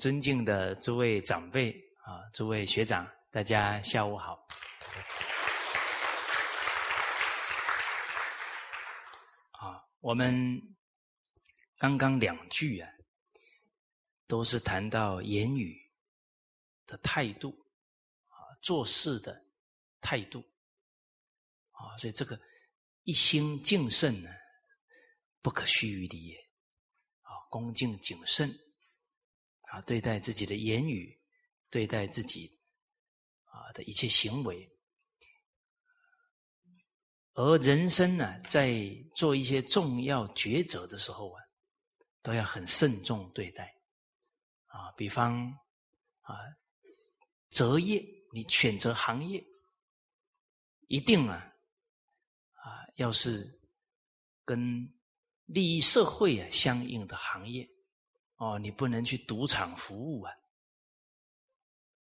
尊敬的诸位长辈啊，诸位学长，大家下午好。啊，我们刚刚两句啊，都是谈到言语的态度啊，做事的态度啊，所以这个一心敬慎呢，不可须臾离也啊，恭敬谨慎。啊，对待自己的言语，对待自己啊的一切行为，而人生呢，在做一些重要抉择的时候啊，都要很慎重对待。啊，比方啊，择业，你选择行业，一定啊啊，要是跟利益社会啊相应的行业。哦，你不能去赌场服务啊！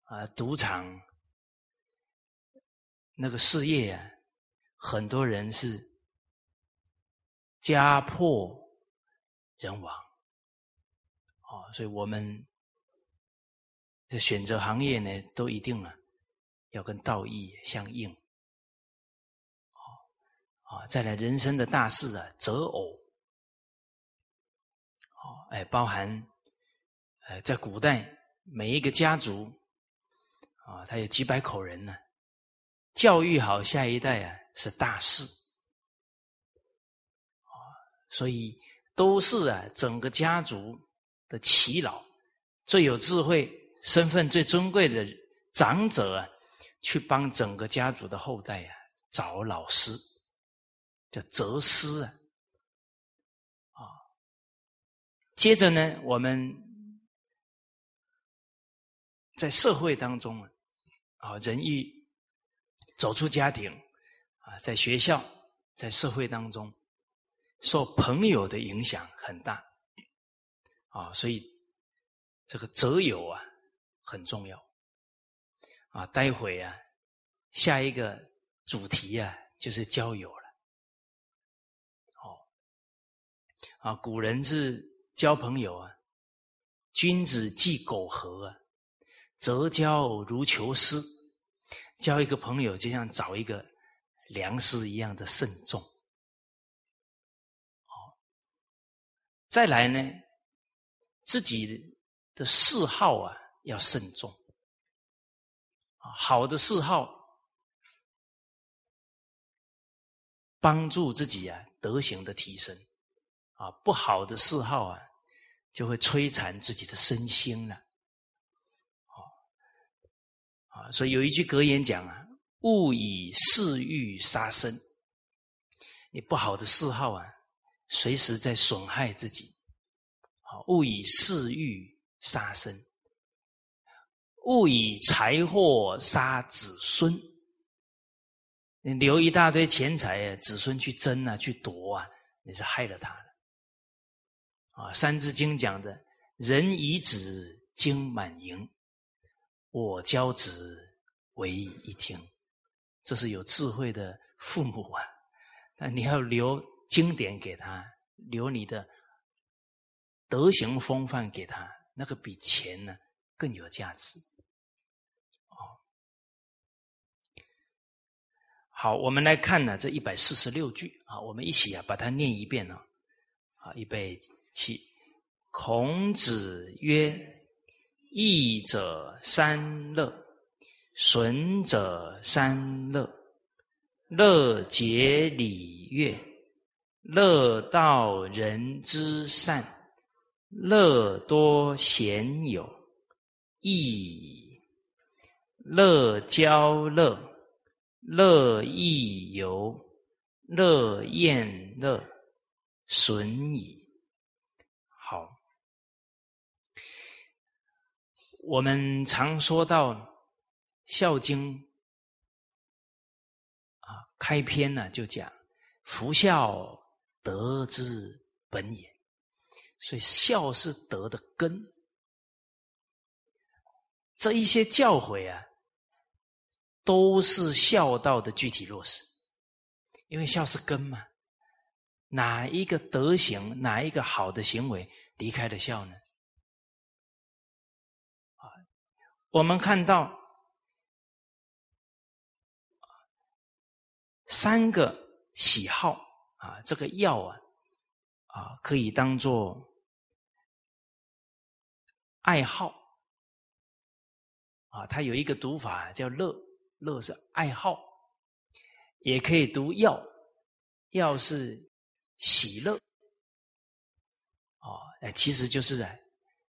啊，赌场那个事业啊，很多人是家破人亡。哦，所以我们这选择行业呢，都一定啊，要跟道义相应。哦，啊，再来人生的大事啊，择偶。哎，包含，呃，在古代每一个家族，啊，他有几百口人呢，教育好下一代啊是大事，啊，所以都是啊整个家族的耆老，最有智慧、身份最尊贵的长者啊，去帮整个家族的后代啊找老师，叫择师啊。接着呢，我们在社会当中啊，啊，人一走出家庭啊，在学校、在社会当中，受朋友的影响很大啊，所以这个择友啊很重要啊。待会啊，下一个主题啊就是交友了。哦，啊，古人是。交朋友啊，君子忌苟合啊，择交如求师。交一个朋友，就像找一个良师一样的慎重。哦，再来呢，自己的嗜好啊要慎重。好的嗜好，帮助自己啊德行的提升。啊，不好的嗜好啊。就会摧残自己的身心了，哦，啊，所以有一句格言讲啊：“勿以嗜欲杀身。”你不好的嗜好啊，随时在损害自己。好，勿以嗜欲杀身，勿以财货杀子孙。你留一大堆钱财啊，子孙去争啊，去夺啊，你是害了他的。啊，《三字经》讲的“人以子经满盈，我教子为一听”，这是有智慧的父母啊。那你要留经典给他，留你的德行风范给他，那个比钱呢更有价值。好，我们来看呢这一百四十六句啊，我们一起啊把它念一遍呢。啊，预备。七，孔子曰：“益者三乐，损者三乐。乐结礼乐，乐道人之善，乐多贤友，益乐交乐，乐亦游，乐宴乐，损矣。”好，我们常说到《孝经》啊，开篇呢就讲“夫孝，德之本也”，所以孝是德的根。这一些教诲啊，都是孝道的具体落实，因为孝是根嘛。哪一个德行，哪一个好的行为？离开了孝呢？我们看到三个喜好啊，这个药啊啊，可以当做爱好啊，它有一个读法叫乐，乐是爱好，也可以读药，药是喜乐。哦，哎，其实就是啊，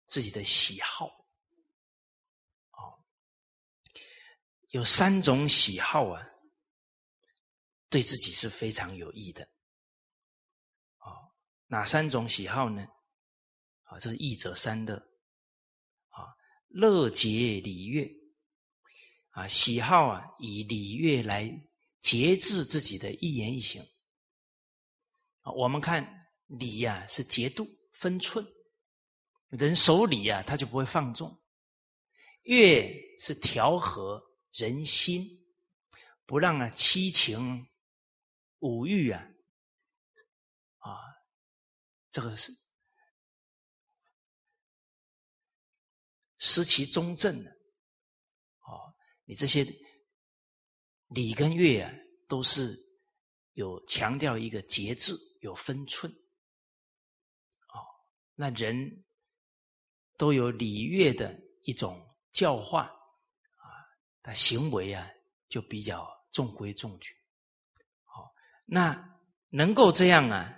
自己的喜好，有三种喜好啊，对自己是非常有益的，哦，哪三种喜好呢？啊，这是益者三乐，啊，乐节礼乐，啊，喜好啊，以礼乐来节制自己的一言一行，啊，我们看礼呀，是节度。分寸，人守礼啊，他就不会放纵；乐是调和人心，不让啊七情五欲啊啊，这个是失其中正的。哦，你这些礼跟乐啊，都是有强调一个节制，有分寸。哦那人都有礼乐的一种教化，他行为啊就比较中规中矩。好，那能够这样啊，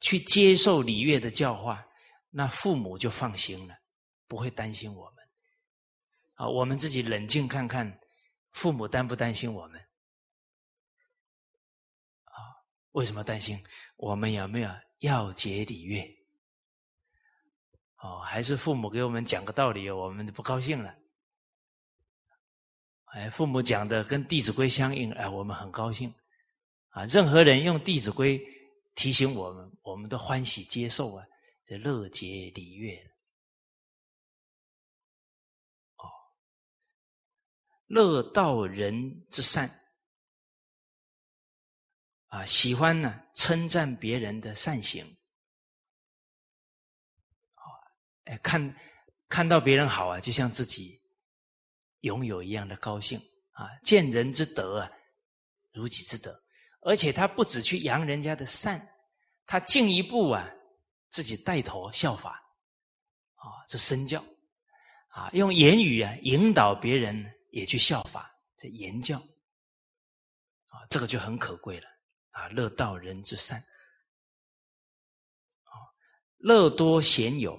去接受礼乐的教化，那父母就放心了，不会担心我们。啊，我们自己冷静看看，父母担不担心我们？啊为什么担心？我们有没有要节礼乐？哦，还是父母给我们讲个道理，我们就不高兴了？哎，父母讲的跟《弟子规》相应，哎，我们很高兴。啊，任何人用《弟子规》提醒我们，我们都欢喜接受啊，这乐节礼乐。哦，乐道人之善。啊，喜欢呢，称赞别人的善行，哎，看看到别人好啊，就像自己拥有一样的高兴啊。见人之德啊，如己之德，而且他不止去扬人家的善，他进一步啊，自己带头效法，啊，这身教啊，用言语啊引导别人也去效法，这言教啊，这个就很可贵了。啊，乐道人之善，啊，乐多贤友，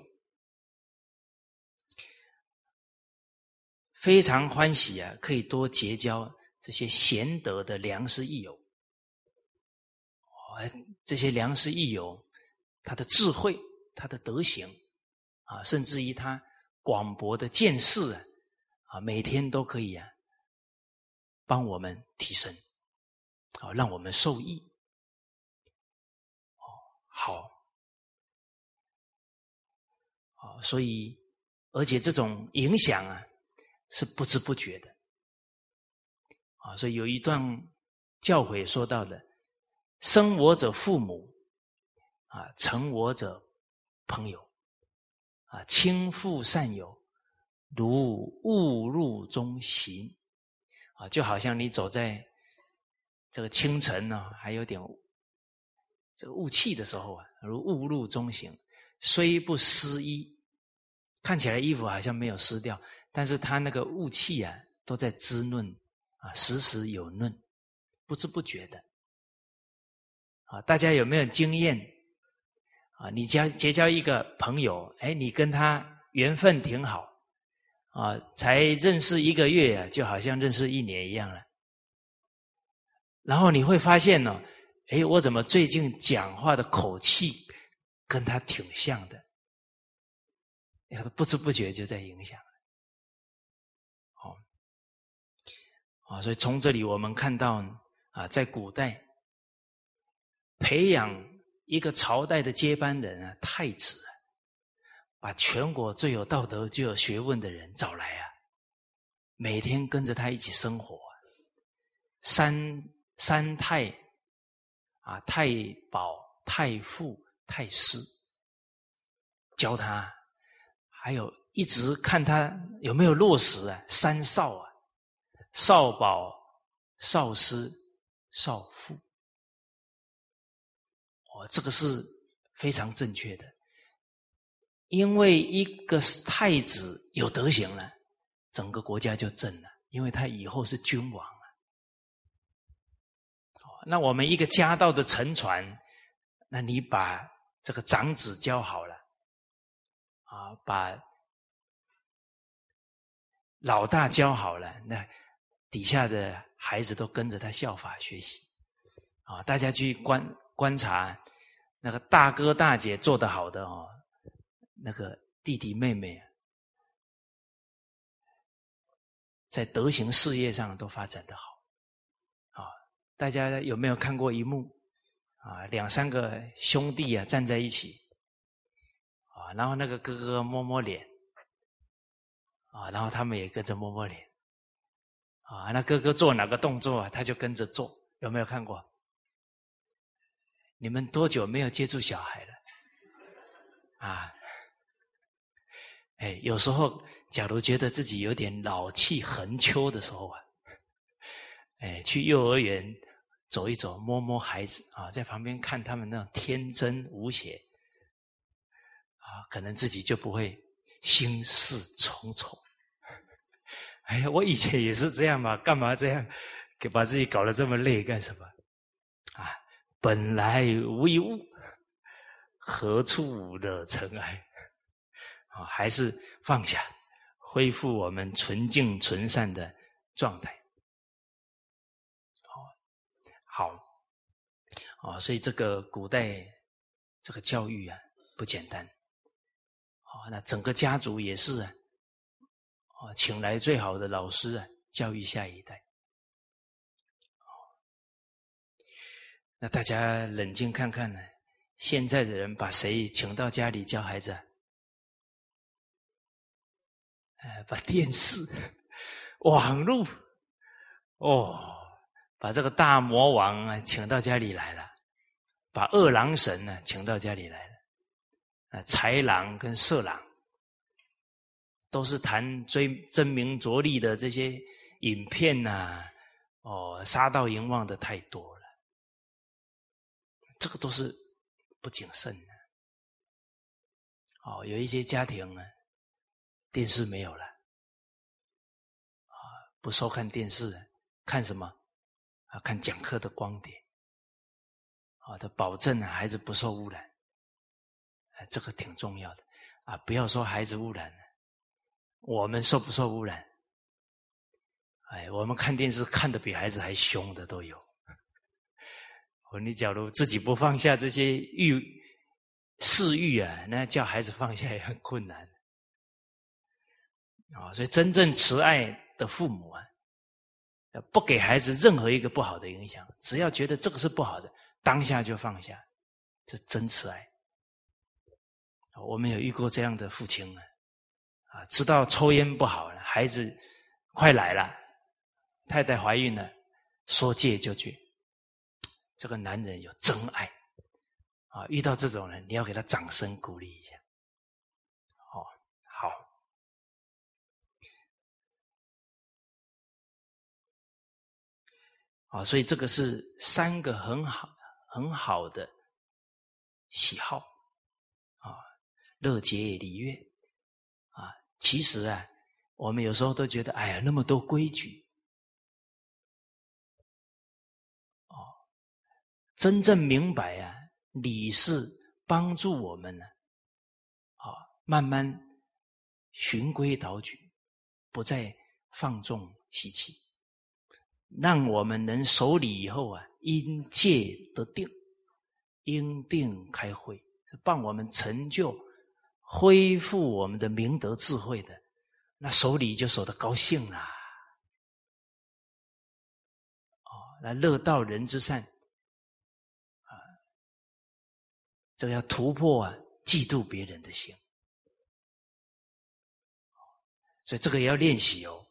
非常欢喜啊，可以多结交这些贤德的良师益友。这些良师益友，他的智慧，他的德行，啊，甚至于他广博的见识啊，每天都可以啊，帮我们提升。好，让我们受益。哦，好，哦，所以，而且这种影响啊，是不知不觉的。啊，所以有一段教诲说到的：“生我者父母，啊，成我者朋友，啊，亲父善友，如误入中行。”啊，就好像你走在。这个清晨呢，还有点这个雾气的时候啊，如雾入中行，虽不湿衣，看起来衣服好像没有湿掉，但是它那个雾气啊，都在滋润啊，时时有润，不知不觉的啊。大家有没有经验啊？你交结交一个朋友，哎，你跟他缘分挺好啊，才认识一个月啊，就好像认识一年一样了。然后你会发现呢，哎，我怎么最近讲话的口气跟他挺像的？你看，不知不觉就在影响。啊，所以从这里我们看到啊，在古代培养一个朝代的接班人啊，太子，把全国最有道德、最有学问的人找来啊，每天跟着他一起生活，三。三太啊，太保、太傅、太师，教他，还有一直看他有没有落实啊，三少啊，少保、少师、少妇，哦，这个是非常正确的，因为一个太子有德行了，整个国家就正了，因为他以后是君王了。那我们一个家道的沉船，那你把这个长子教好了，啊，把。老大教好了，那底下的孩子都跟着他效法学习，啊，大家去观观察那个大哥大姐做得好的哦，那个弟弟妹妹在德行事业上都发展的好，啊，大家有没有看过一幕啊？两三个兄弟啊站在一起，啊，然后那个哥哥摸摸脸。啊，然后他们也跟着摸摸脸，啊，那哥哥做哪个动作啊，他就跟着做，有没有看过？你们多久没有接触小孩了？啊，哎，有时候假如觉得自己有点老气横秋的时候啊，哎，去幼儿园走一走，摸摸孩子啊，在旁边看他们那种天真无邪，啊，可能自己就不会心事重重。哎呀，我以前也是这样嘛，干嘛这样给把自己搞得这么累干什么？啊，本来无一物，何处惹尘埃？啊，还是放下，恢复我们纯净纯善的状态。好，好，啊，所以这个古代这个教育啊不简单。好，那整个家族也是啊。请来最好的老师啊，教育下一代。那大家冷静看看呢？现在的人把谁请到家里教孩子？呃，把电视、网络，哦，把这个大魔王啊请到家里来了，把二郎神呢请到家里来了，啊，豺狼跟色狼。都是谈追争名夺利的这些影片呐，哦，杀盗淫妄的太多了，这个都是不谨慎的。哦，有一些家庭呢，电视没有了，啊，不收看电视，看什么？啊，看讲课的光碟，啊，他保证啊，孩子不受污染，哎，这个挺重要的啊，不要说孩子污染。我们受不受污染？哎，我们看电视看的比孩子还凶的都有。我你假如自己不放下这些欲、嗜欲啊，那叫孩子放下也很困难。啊，所以真正慈爱的父母啊，不给孩子任何一个不好的影响，只要觉得这个是不好的，当下就放下，这真慈爱。我们有遇过这样的父亲啊。啊，知道抽烟不好了，孩子快来了，太太怀孕了，说戒就戒。这个男人有真爱啊！遇到这种人，你要给他掌声鼓励一下。哦，好，啊，所以这个是三个很好很好的喜好啊，乐节礼乐。其实啊，我们有时候都觉得，哎呀，那么多规矩，哦，真正明白啊，礼是帮助我们呢，啊，慢慢循规蹈矩，不再放纵习气，让我们能守礼以后啊，因戒得定，因定开慧，是帮我们成就。恢复我们的明德智慧的，那守礼就守得高兴啦。哦，那乐道人之善，啊，这个要突破啊，嫉妒别人的心，所以这个也要练习哦。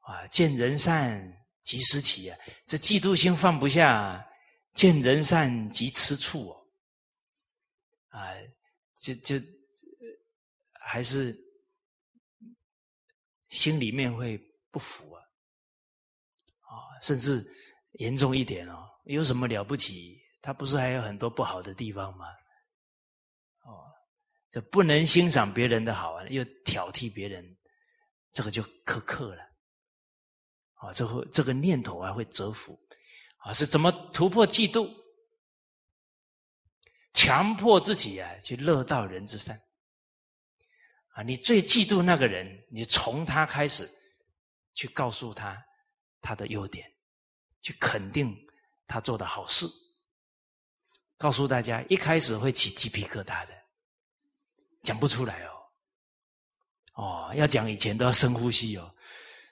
啊，见人善即思起啊，这嫉妒心放不下，见人善即吃醋哦，啊。就就还是心里面会不服啊，啊，甚至严重一点哦，有什么了不起？他不是还有很多不好的地方吗？哦，这不能欣赏别人的好啊，又挑剔别人，这个就苛刻了。啊，这会这个念头还会折服，啊，是怎么突破嫉妒？强迫自己啊，去乐道人之善。啊，你最嫉妒那个人，你从他开始去告诉他他的优点，去肯定他做的好事。告诉大家，一开始会起鸡皮疙瘩的，讲不出来哦。哦，要讲以前都要深呼吸哦。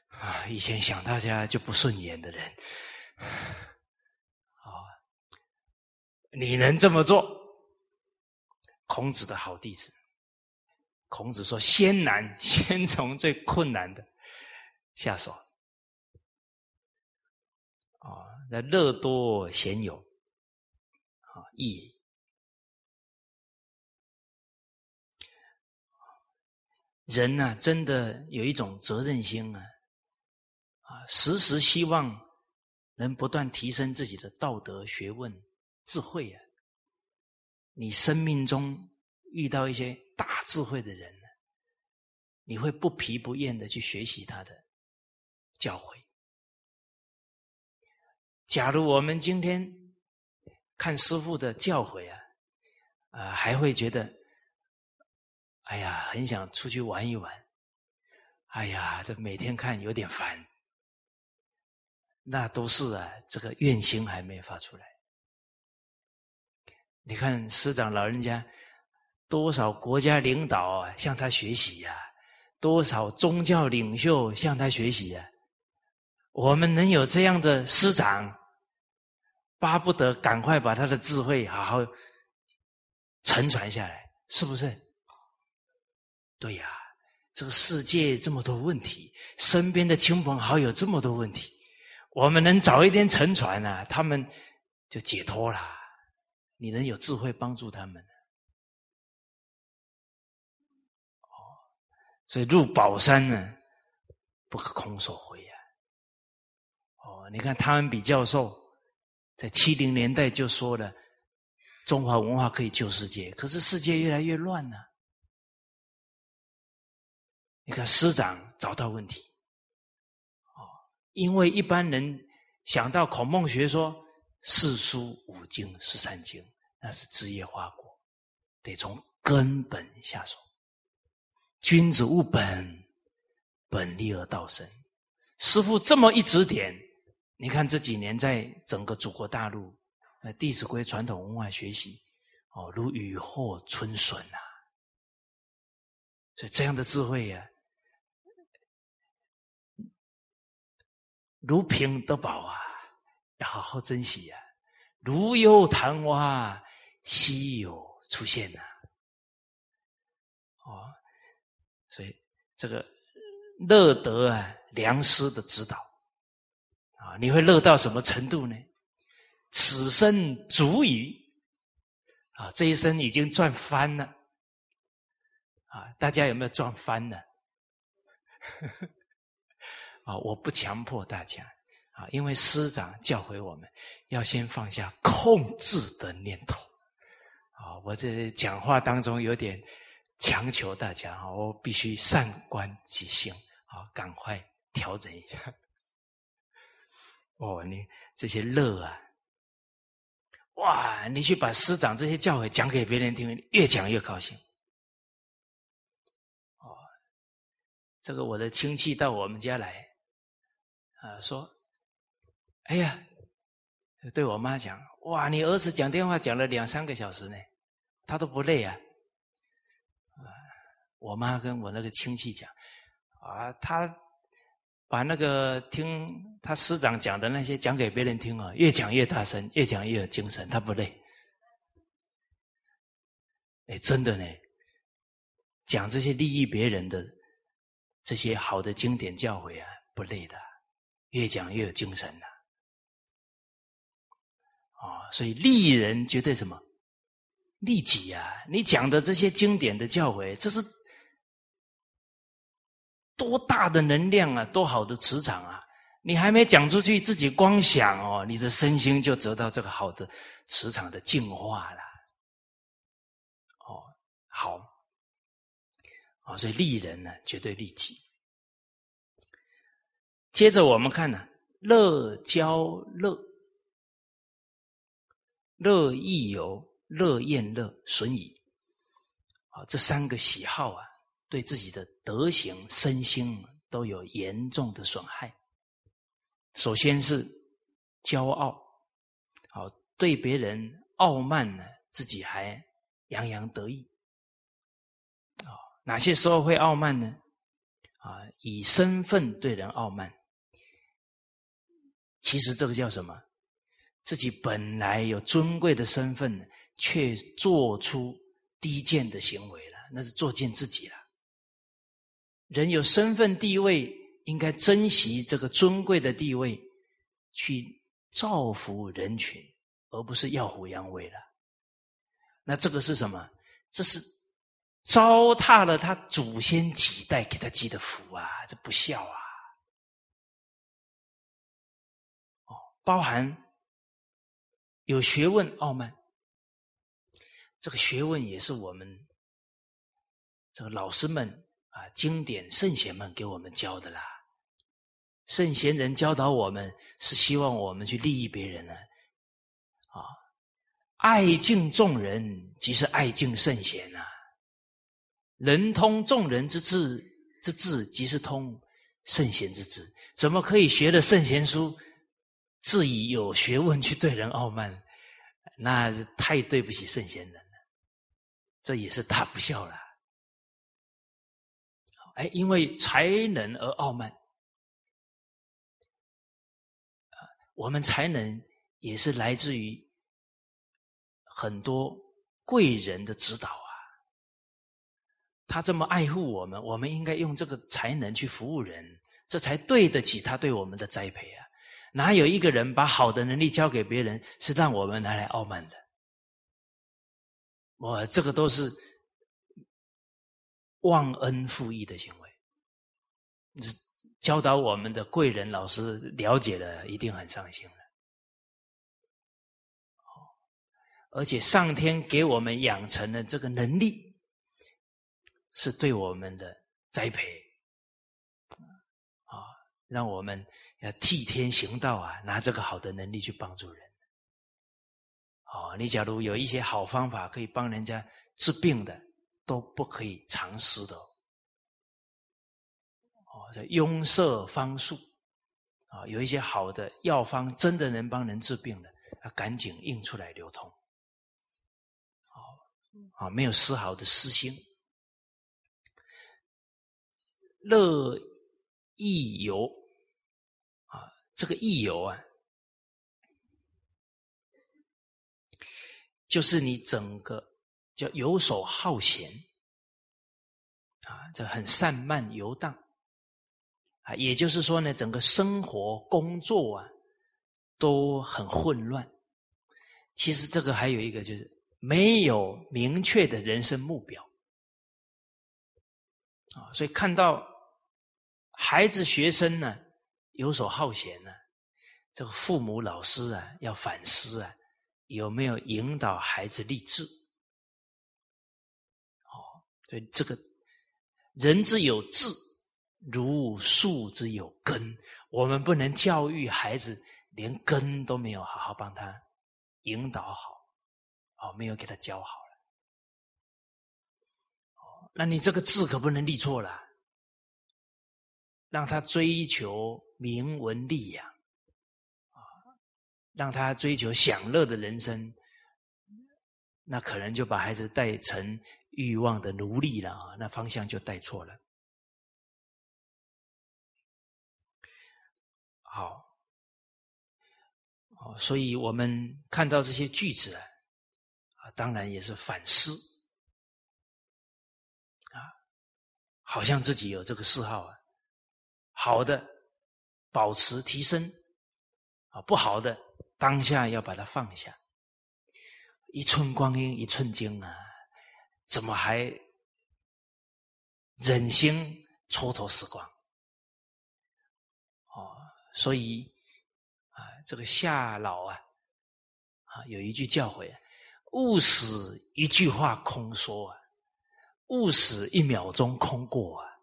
啊，以前想大家就不顺眼的人，啊，你能这么做？孔子的好弟子，孔子说：“先难，先从最困难的下手。”啊，那乐多贤友，啊，义。人呢，真的有一种责任心啊。啊，时时希望能不断提升自己的道德、学问、智慧啊！你生命中遇到一些大智慧的人，你会不疲不厌的去学习他的教诲。假如我们今天看师傅的教诲啊，啊，还会觉得，哎呀，很想出去玩一玩，哎呀，这每天看有点烦。那都是啊，这个怨心还没发出来。你看师长老人家，多少国家领导啊向他学习呀，多少宗教领袖向他学习呀。我们能有这样的师长，巴不得赶快把他的智慧好好承传下来，是不是？对呀，这个世界这么多问题，身边的亲朋好友这么多问题。我们能早一点沉船啊，他们就解脱了。你能有智慧帮助他们，哦，所以入宝山呢，不可空手回呀。哦，你看汤恩比教授在七零年代就说了，中华文化可以救世界，可是世界越来越乱了。你看师长找到问题。哦因为一般人想到孔孟学说四书五经十三经，那是枝叶花果，得从根本下手。君子务本，本立而道生。师傅这么一指点，你看这几年在整个祖国大陆，呃，《弟子规》传统文化学习，哦，如雨后春笋呐。所以这样的智慧呀。如萍得宝啊，要好好珍惜呀！如有昙花，稀有出现呐。哦，所以这个乐得啊，良师的指导啊，你会乐到什么程度呢？此生足矣啊！这一生已经赚翻了啊！大家有没有赚翻呢？啊，我不强迫大家啊，因为师长教诲我们要先放下控制的念头啊。我这讲话当中有点强求大家啊，我必须善观己心啊，赶快调整一下。哦，你这些乐啊，哇，你去把师长这些教诲讲给别人听，越讲越高兴。哦，这个我的亲戚到我们家来。啊，说，哎呀，对我妈讲，哇，你儿子讲电话讲了两三个小时呢，他都不累啊。我妈跟我那个亲戚讲，啊，他把那个听他师长讲的那些讲给别人听啊，越讲越大声，越讲越有精神，他不累。哎，真的呢，讲这些利益别人的这些好的经典教诲啊，不累的。越讲越有精神了，啊！所以利人绝对什么利己啊？你讲的这些经典的教诲，这是多大的能量啊，多好的磁场啊！你还没讲出去，自己光想哦，你的身心就得到这个好的磁场的净化了。哦，好，啊，所以利人呢，绝对利己。接着我们看呢，乐交乐，乐亦有，乐厌乐损矣。啊，这三个喜好啊，对自己的德行、身心都有严重的损害。首先是骄傲，好对别人傲慢呢，自己还洋洋得意。啊，哪些时候会傲慢呢？啊，以身份对人傲慢。其实这个叫什么？自己本来有尊贵的身份，却做出低贱的行为了，那是作践自己了。人有身份地位，应该珍惜这个尊贵的地位，去造福人群，而不是耀武扬威了。那这个是什么？这是糟蹋了他祖先几代给他积的福啊！这不孝啊！哦包含有学问傲慢，这个学问也是我们这个老师们啊、经典圣贤们给我们教的啦。圣贤人教导我们，是希望我们去利益别人呢。啊，爱敬众人，即是爱敬圣贤呐。人通众人之智，之智即是通圣贤之智。怎么可以学了圣贤书？自以有学问去对人傲慢，那太对不起圣贤人了，这也是大不孝了。哎，因为才能而傲慢，我们才能也是来自于很多贵人的指导啊。他这么爱护我们，我们应该用这个才能去服务人，这才对得起他对我们的栽培啊。哪有一个人把好的能力交给别人，是让我们拿来傲慢的？我这个都是忘恩负义的行为。教导我们的贵人老师了解了，一定很伤心了。而且上天给我们养成的这个能力，是对我们的栽培啊，让我们。要替天行道啊！拿这个好的能力去帮助人。哦，你假如有一些好方法可以帮人家治病的，都不可以尝试的。哦，这庸设方术啊，有一些好的药方，真的能帮人治病的，要赶紧印出来流通。哦，啊，没有丝毫的私心，乐亦有。这个益友啊，就是你整个叫游手好闲啊，这很散漫游荡啊，也就是说呢，整个生活工作啊都很混乱。其实这个还有一个就是没有明确的人生目标啊，所以看到孩子学生呢。游手好闲呢，这个父母老师啊，要反思啊，有没有引导孩子立志？哦，对，这个人之有志，如树之有根。我们不能教育孩子，连根都没有好好帮他引导好，哦，没有给他教好了。哦，那你这个字可不能立错了，让他追求。名闻利养，啊，让他追求享乐的人生，那可能就把孩子带成欲望的奴隶了啊！那方向就带错了。好，哦，所以我们看到这些句子啊，啊，当然也是反思，啊，好像自己有这个嗜好啊，好的。保持提升啊，不好的当下要把它放下。一寸光阴一寸金啊，怎么还忍心蹉跎时光。哦，所以啊，这个夏老啊，啊有一句教诲啊：勿使一句话空说啊，勿使一秒钟空过啊。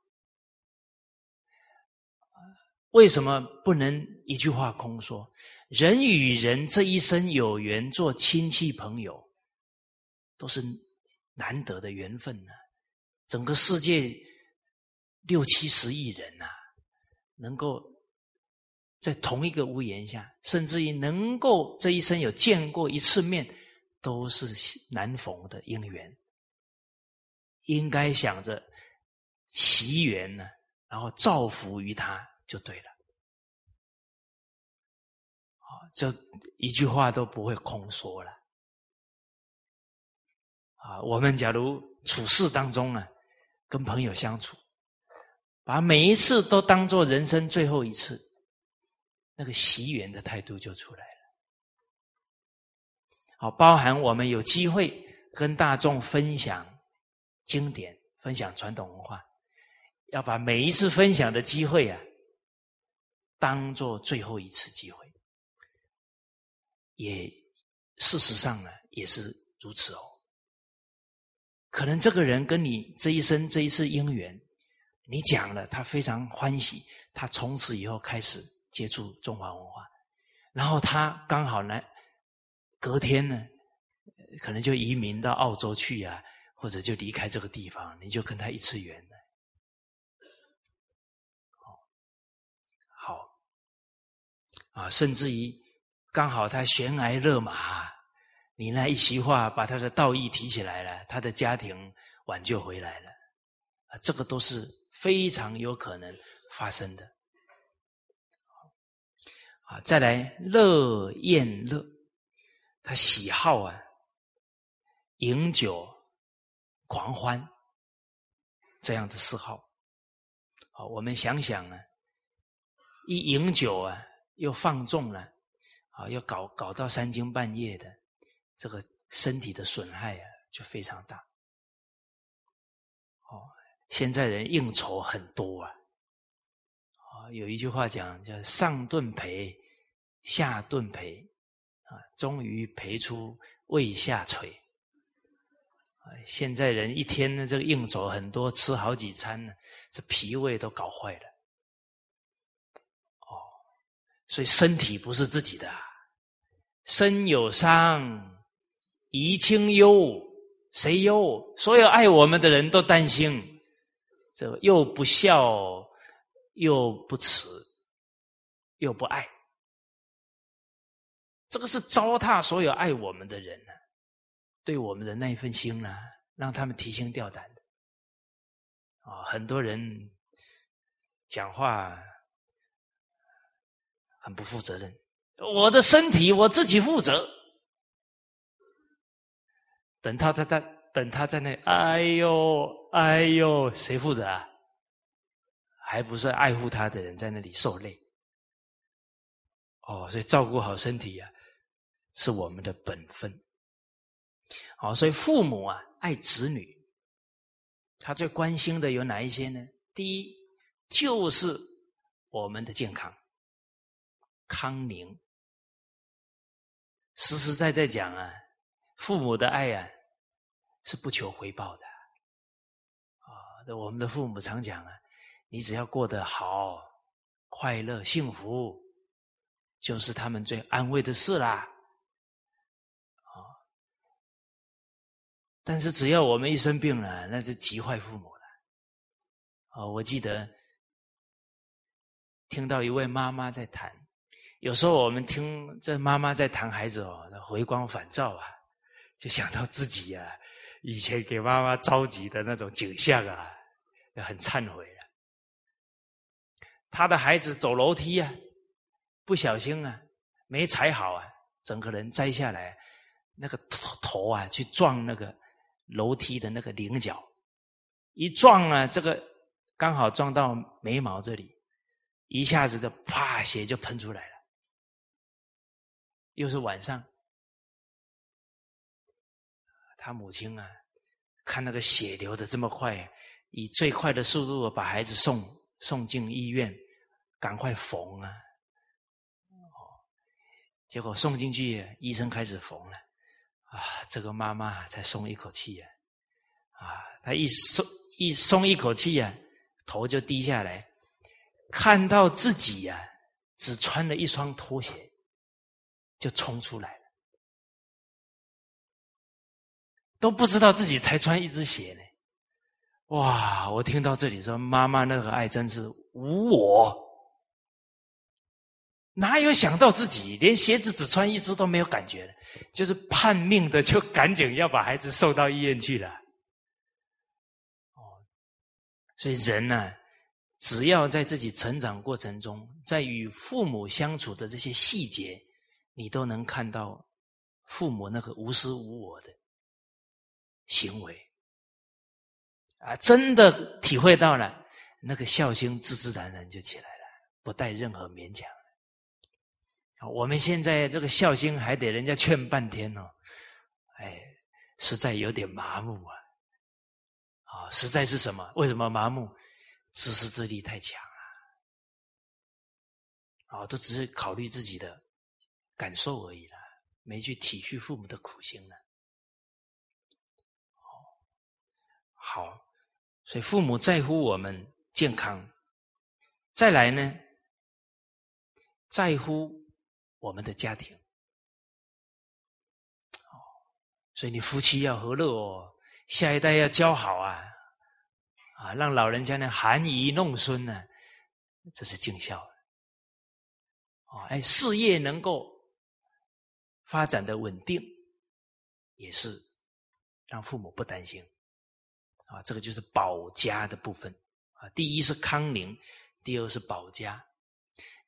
为什么不能一句话空说？人与人这一生有缘做亲戚朋友，都是难得的缘分呢。整个世界六七十亿人呐，能够在同一个屋檐下，甚至于能够这一生有见过一次面，都是难逢的因缘。应该想着惜缘呢，然后造福于他。就对了，啊，就一句话都不会空说了，啊，我们假如处事当中啊，跟朋友相处，把每一次都当做人生最后一次，那个惜缘的态度就出来了。好，包含我们有机会跟大众分享经典、分享传统文化，要把每一次分享的机会啊。当做最后一次机会，也事实上呢，也是如此哦。可能这个人跟你这一生这一次姻缘，你讲了，他非常欢喜，他从此以后开始接触中华文化，然后他刚好呢，隔天呢，可能就移民到澳洲去啊，或者就离开这个地方，你就跟他一次缘。啊，甚至于刚好他悬崖勒马，你那一席话把他的道义提起来了，他的家庭挽救回来了，啊，这个都是非常有可能发生的。啊，再来乐宴乐，他喜好啊，饮酒狂欢这样的嗜好。好，我们想想啊，一饮酒啊。又放纵了，啊，又搞搞到三更半夜的，这个身体的损害啊，就非常大。哦，现在人应酬很多啊，啊，有一句话讲叫“上顿陪，下顿陪”，啊，终于陪出胃下垂。啊，现在人一天呢，这个应酬很多，吃好几餐呢，这脾胃都搞坏了。所以身体不是自己的，身有伤，贻亲忧，谁忧？所有爱我们的人都担心，这又不孝，又不慈，又不爱，这个是糟蹋所有爱我们的人呢，对我们的那一份心呢，让他们提心吊胆的。啊，很多人讲话。很不负责任，我的身体我自己负责。等他在在等他在那，哎呦哎呦，谁负责啊？还不是爱护他的人在那里受累。哦，所以照顾好身体呀，是我们的本分。好，所以父母啊，爱子女，他最关心的有哪一些呢？第一，就是我们的健康。康宁，实实在在讲啊，父母的爱啊，是不求回报的。啊，我们的父母常讲啊，你只要过得好、快乐、幸福，就是他们最安慰的事啦。啊，但是只要我们一生病了，那就急坏父母了。啊，我记得听到一位妈妈在谈。有时候我们听这妈妈在谈孩子哦，回光返照啊，就想到自己啊，以前给妈妈着急的那种景象啊，很忏悔啊。他的孩子走楼梯啊，不小心啊，没踩好啊，整个人摘下来，那个头头啊，去撞那个楼梯的那个棱角，一撞啊，这个刚好撞到眉毛这里，一下子就啪，血就喷出来了。又是晚上，他母亲啊，看那个血流的这么快，以最快的速度把孩子送送进医院，赶快缝啊！哦，结果送进去，医生开始缝了，啊，这个妈妈才松一口气呀！啊，她一松一松一口气呀，头就低下来，看到自己呀，只穿了一双拖鞋，就冲出来了，都不知道自己才穿一只鞋呢。哇！我听到这里说，妈妈那个爱真是无我，哪有想到自己连鞋子只穿一只都没有感觉了，就是叛命的，就赶紧要把孩子送到医院去了。哦，所以人呢，只要在自己成长过程中，在与父母相处的这些细节，你都能看到父母那个无私无我的行为。啊，真的体会到了，那个孝心自自然然就起来了，不带任何勉强。我们现在这个孝心还得人家劝半天哦，哎，实在有点麻木啊！啊，实在是什么？为什么麻木？自私自利太强啊！啊，都只是考虑自己的感受而已了，没去体恤父母的苦心了。哦，好。所以父母在乎我们健康，再来呢，在乎我们的家庭。哦，所以你夫妻要和乐哦，下一代要教好啊，啊，让老人家呢含饴弄孙呢，这是尽孝。哦，哎，事业能够发展的稳定，也是让父母不担心。啊，这个就是保家的部分啊。第一是康宁，第二是保家，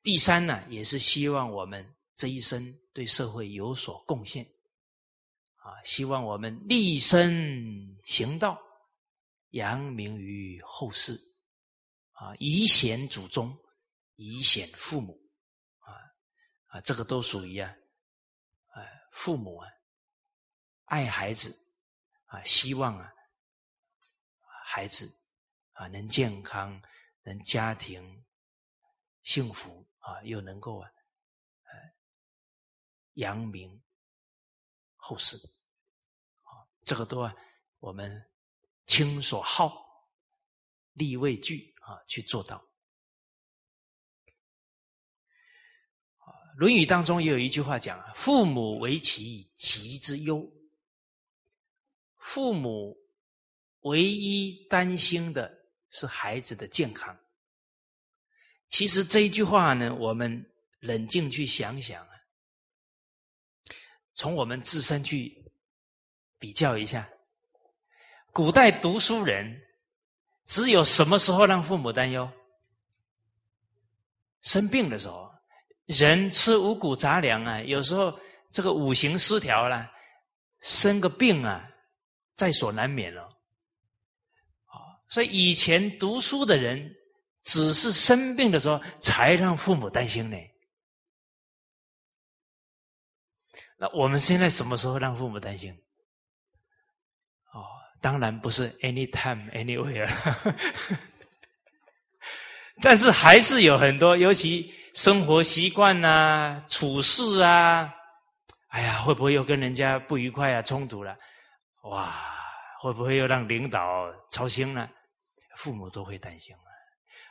第三呢，也是希望我们这一生对社会有所贡献啊。希望我们立身行道，扬名于后世啊，以显祖宗，以显父母啊啊，这个都属于啊，父母啊，爱孩子啊，希望啊。孩子啊，能健康，能家庭幸福啊，又能够啊，呃，扬名后世啊，这个都啊，我们亲所好，力为具啊，去做到。论语》当中也有一句话讲：“父母为其疾之忧。”父母。唯一担心的是孩子的健康。其实这一句话呢，我们冷静去想想啊，从我们自身去比较一下，古代读书人只有什么时候让父母担忧？生病的时候，人吃五谷杂粮啊，有时候这个五行失调了，生个病啊，在所难免了。所以以前读书的人，只是生病的时候才让父母担心呢。那我们现在什么时候让父母担心？哦，当然不是 anytime anywhere，但是还是有很多，尤其生活习惯呐、处事啊，哎呀，会不会又跟人家不愉快啊、冲突了？哇！会不会又让领导操心了？父母都会担心啊！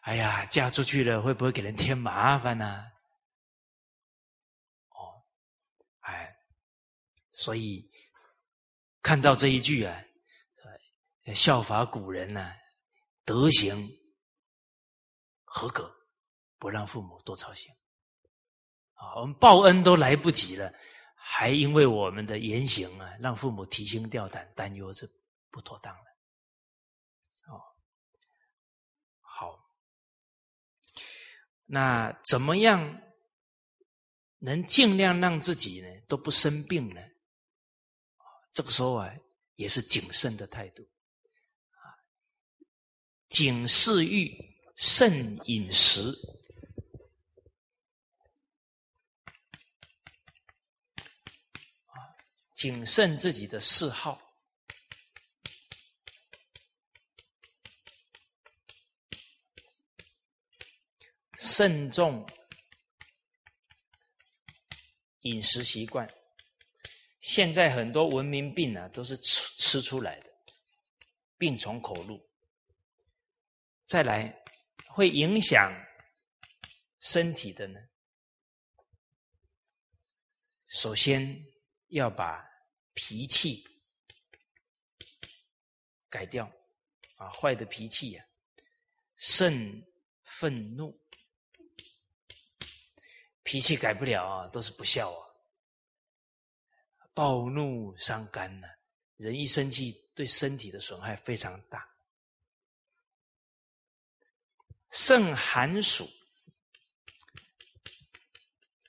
哎呀，嫁出去了会不会给人添麻烦呢？哦，哎，所以看到这一句啊，效法古人呢，德行合格，不让父母多操心啊！我们报恩都来不及了，还因为我们的言行啊，让父母提心吊胆、担忧是。不妥当了，哦，好，那怎么样能尽量让自己呢都不生病呢？这个时候啊，也是谨慎的态度，啊，谨食欲，慎饮食，谨慎自己的嗜好。慎重饮食习惯现在很多文明病啊都是吃吃出来的病从口入。再来会影响身体的呢？首先要把脾气改掉啊，坏的脾气呀，肾愤怒，脾气改不了啊，都是不孝啊。暴怒伤肝呢，人一生气，对身体的损害非常大。肾寒暑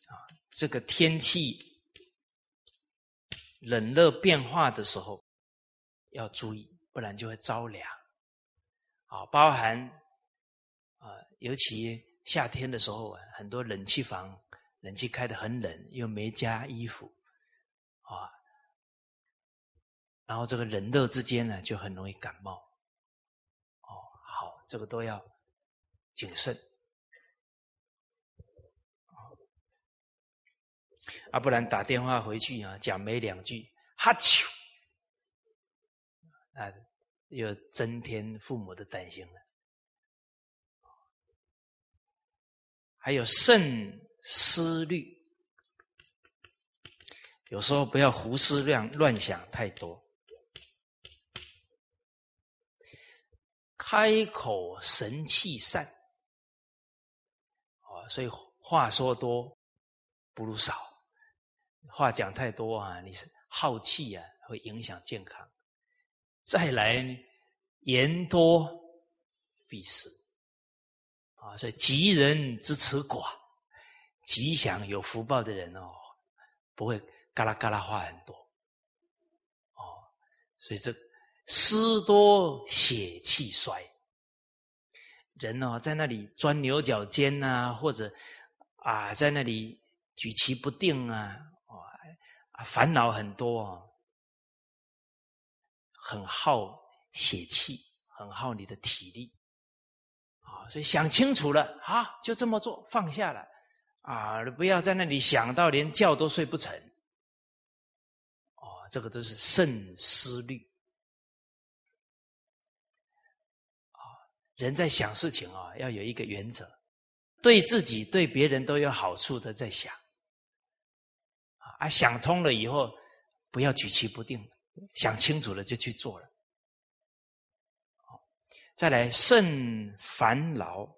啊，这个天气冷热变化的时候要注意，不然就会着凉。啊，包含啊，尤其夏天的时候啊，很多冷气房冷气开的很冷，又没加衣服。啊，然后这个冷热之间呢，就很容易感冒。哦，好，这个都要谨慎。啊，不然打电话回去啊，讲没两句，哈啾，啊，又增添父母的担心了。还有慎思虑。有时候不要胡思乱乱想太多，开口神气散，啊，所以话说多不如少，话讲太多啊，你是耗气啊，会影响健康。再来言多必失，啊，所以吉人之辞寡，吉祥有福报的人哦，不会。嘎啦嘎啦话很多，哦，所以这湿多血气衰，人哦在那里钻牛角尖呐，或者啊在那里举棋不定啊，啊烦恼很多哦，很耗血气，很耗你的体力，啊，所以想清楚了啊，就这么做，放下了啊，不要在那里想到连觉都睡不成。哦这个都是慎思虑啊！人在想事情啊，要有一个原则，对自己、对别人都有好处的在想啊。想通了以后，不要举棋不定，想清楚了就去做了。再来慎烦恼。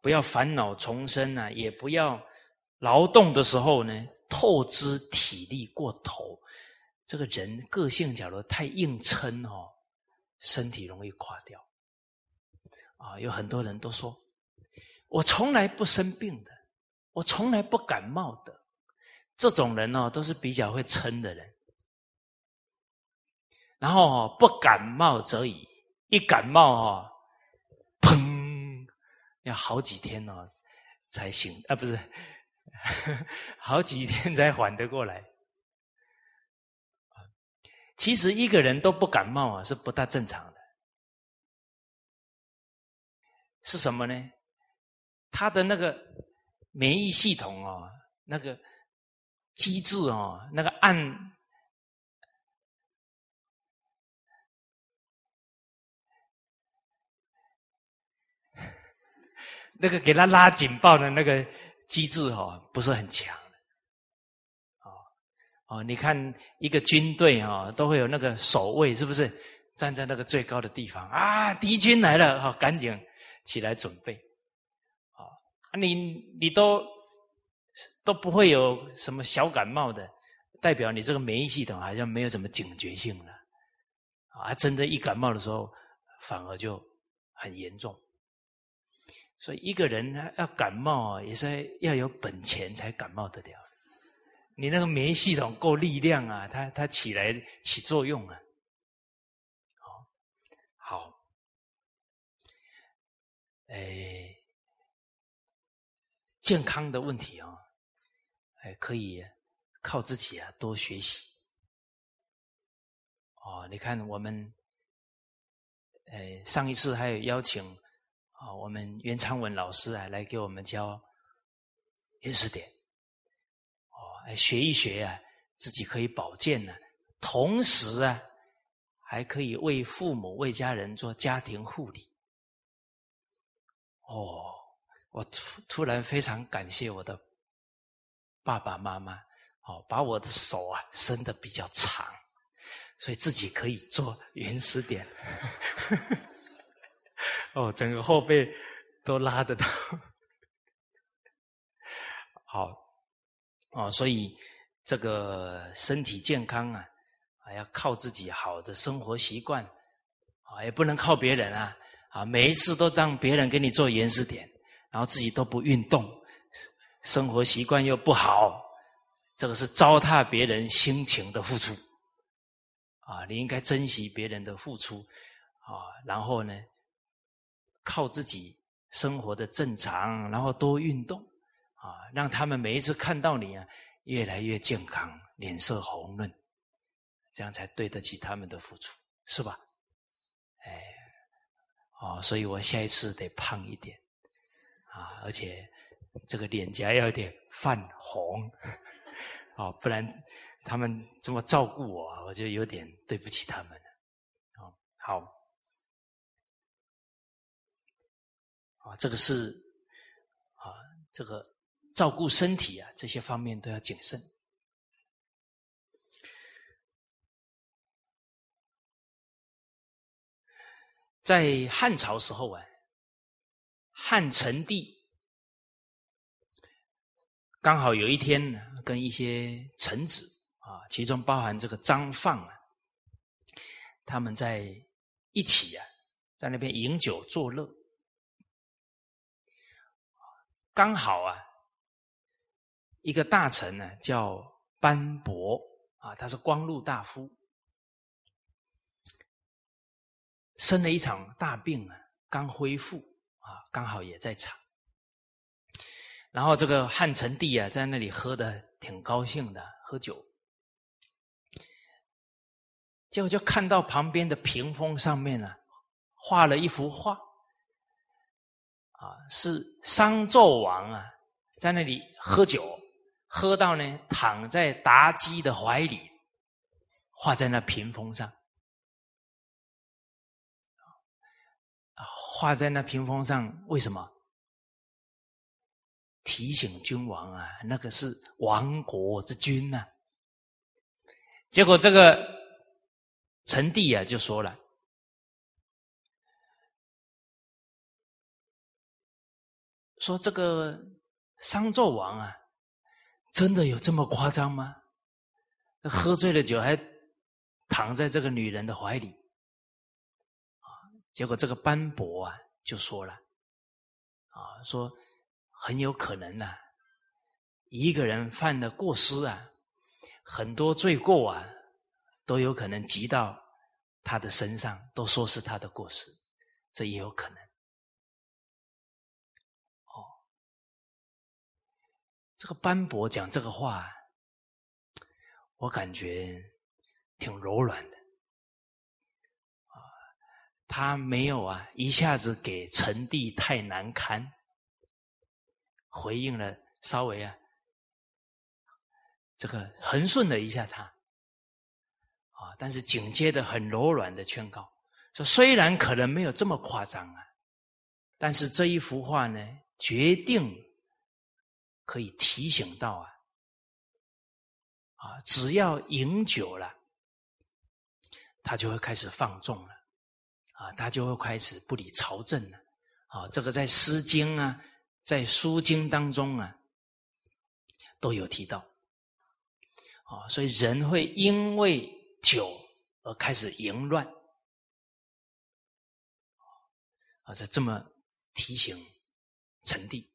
不要烦恼丛生啊，也不要劳动的时候呢透支体力过头。这个人个性假如太硬撑哦，身体容易垮掉。啊，有很多人都说，我从来不生病的，我从来不感冒的。这种人哦，都是比较会撑的人。然后不感冒则已，一感冒哦，砰！要好几天哦才行啊，不是 好几天才缓得过来。其实一个人都不感冒啊，是不大正常的。是什么呢？他的那个免疫系统哦，那个机制哦，那个按。那个给他拉警报的那个机制哦，不是很强哦哦，你看一个军队哦，都会有那个守卫，是不是站在那个最高的地方啊？敌军来了哦，赶紧起来准备啊！你你都都不会有什么小感冒的，代表你这个免疫系统好像没有什么警觉性了啊！真的，一感冒的时候反而就很严重。所以一个人他要感冒啊，也是要有本钱才感冒得了。你那个免疫系统够力量啊，他他起来起作用啊。好，好，哎，健康的问题啊，哎，可以靠自己啊，多学习哦，你看我们，呃，上一次还有邀请啊，我们袁昌文老师啊来给我们教原始点，哦，学一学啊，自己可以保健呢，同时啊，还可以为父母、为家人做家庭护理。哦，我突突然非常感谢我的爸爸妈妈，哦，把我的手啊伸的比较长。所以自己可以做原始点，哦，整个后背都拉得到，好，哦，所以这个身体健康啊，啊，要靠自己好的生活习惯，啊，也不能靠别人啊，啊，每一次都让别人给你做延时点，然后自己都不运动，生活习惯又不好，这个是糟蹋别人辛勤的付出。啊，你应该珍惜别人的付出，啊，然后呢，靠自己生活的正常，然后多运动，啊，让他们每一次看到你啊，越来越健康，脸色红润，这样才对得起他们的付出，是吧？哎，哦，所以我下一次得胖一点，啊，而且这个脸颊要有点泛红，哦，不然。他们这么照顾我，我就有点对不起他们了。哦，好，啊，这个是啊，这个照顾身体啊，这些方面都要谨慎。在汉朝时候啊，汉成帝刚好有一天呢，跟一些臣子。啊，其中包含这个张放啊，他们在一起啊，在那边饮酒作乐，刚好啊，一个大臣呢叫班伯啊，他是光禄大夫，生了一场大病啊，刚恢复啊，刚好也在场，然后这个汉成帝啊，在那里喝的挺高兴的，喝酒。结果就看到旁边的屏风上面呢，画了一幅画，啊，是商纣王啊，在那里喝酒，喝到呢躺在妲己的怀里，画在那屏风上，画在那屏风上，为什么？提醒君王啊，那个是亡国之君呐。结果这个。陈帝啊，就说了，说这个商纣王啊，真的有这么夸张吗？喝醉了酒还躺在这个女人的怀里？结果这个班伯啊，就说了，啊，说很有可能呢，一个人犯的过失啊，很多罪过啊。都有可能集到他的身上，都说是他的过失，这也有可能。哦，这个斑驳讲这个话，我感觉挺柔软的。他没有啊，一下子给陈帝太难堪，回应了稍微啊，这个横顺了一下他。啊！但是紧接着很柔软的劝告说：“虽然可能没有这么夸张啊，但是这一幅画呢，决定可以提醒到啊，啊，只要饮酒了，他就会开始放纵了，啊，他就会开始不理朝政了。啊，这个在《诗经》啊，在《书经》当中啊，都有提到。啊，所以人会因为。”酒而开始淫乱，啊，这这么提醒陈帝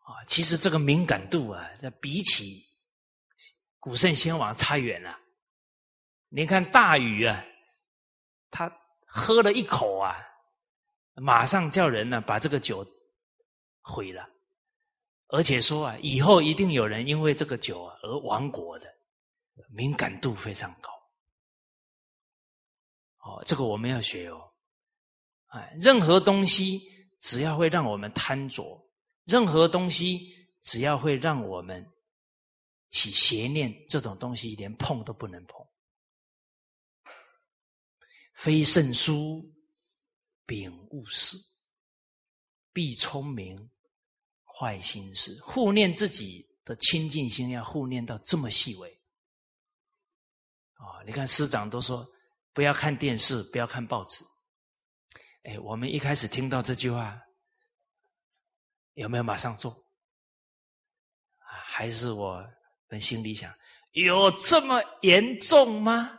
啊，其实这个敏感度啊，那比起古圣先王差远了。你看大禹啊，他喝了一口啊，马上叫人呢把这个酒毁了，而且说啊，以后一定有人因为这个酒啊而亡国的。敏感度非常高，哦，这个我们要学哦。哎，任何东西只要会让我们贪着，任何东西只要会让我们起邪念，这种东西连碰都不能碰。非圣书，秉勿视；必聪明，坏心事。护念自己的清净心，要护念到这么细微。哦，你看师长都说不要看电视，不要看报纸。哎，我们一开始听到这句话，有没有马上做？啊，还是我们心里想，有这么严重吗？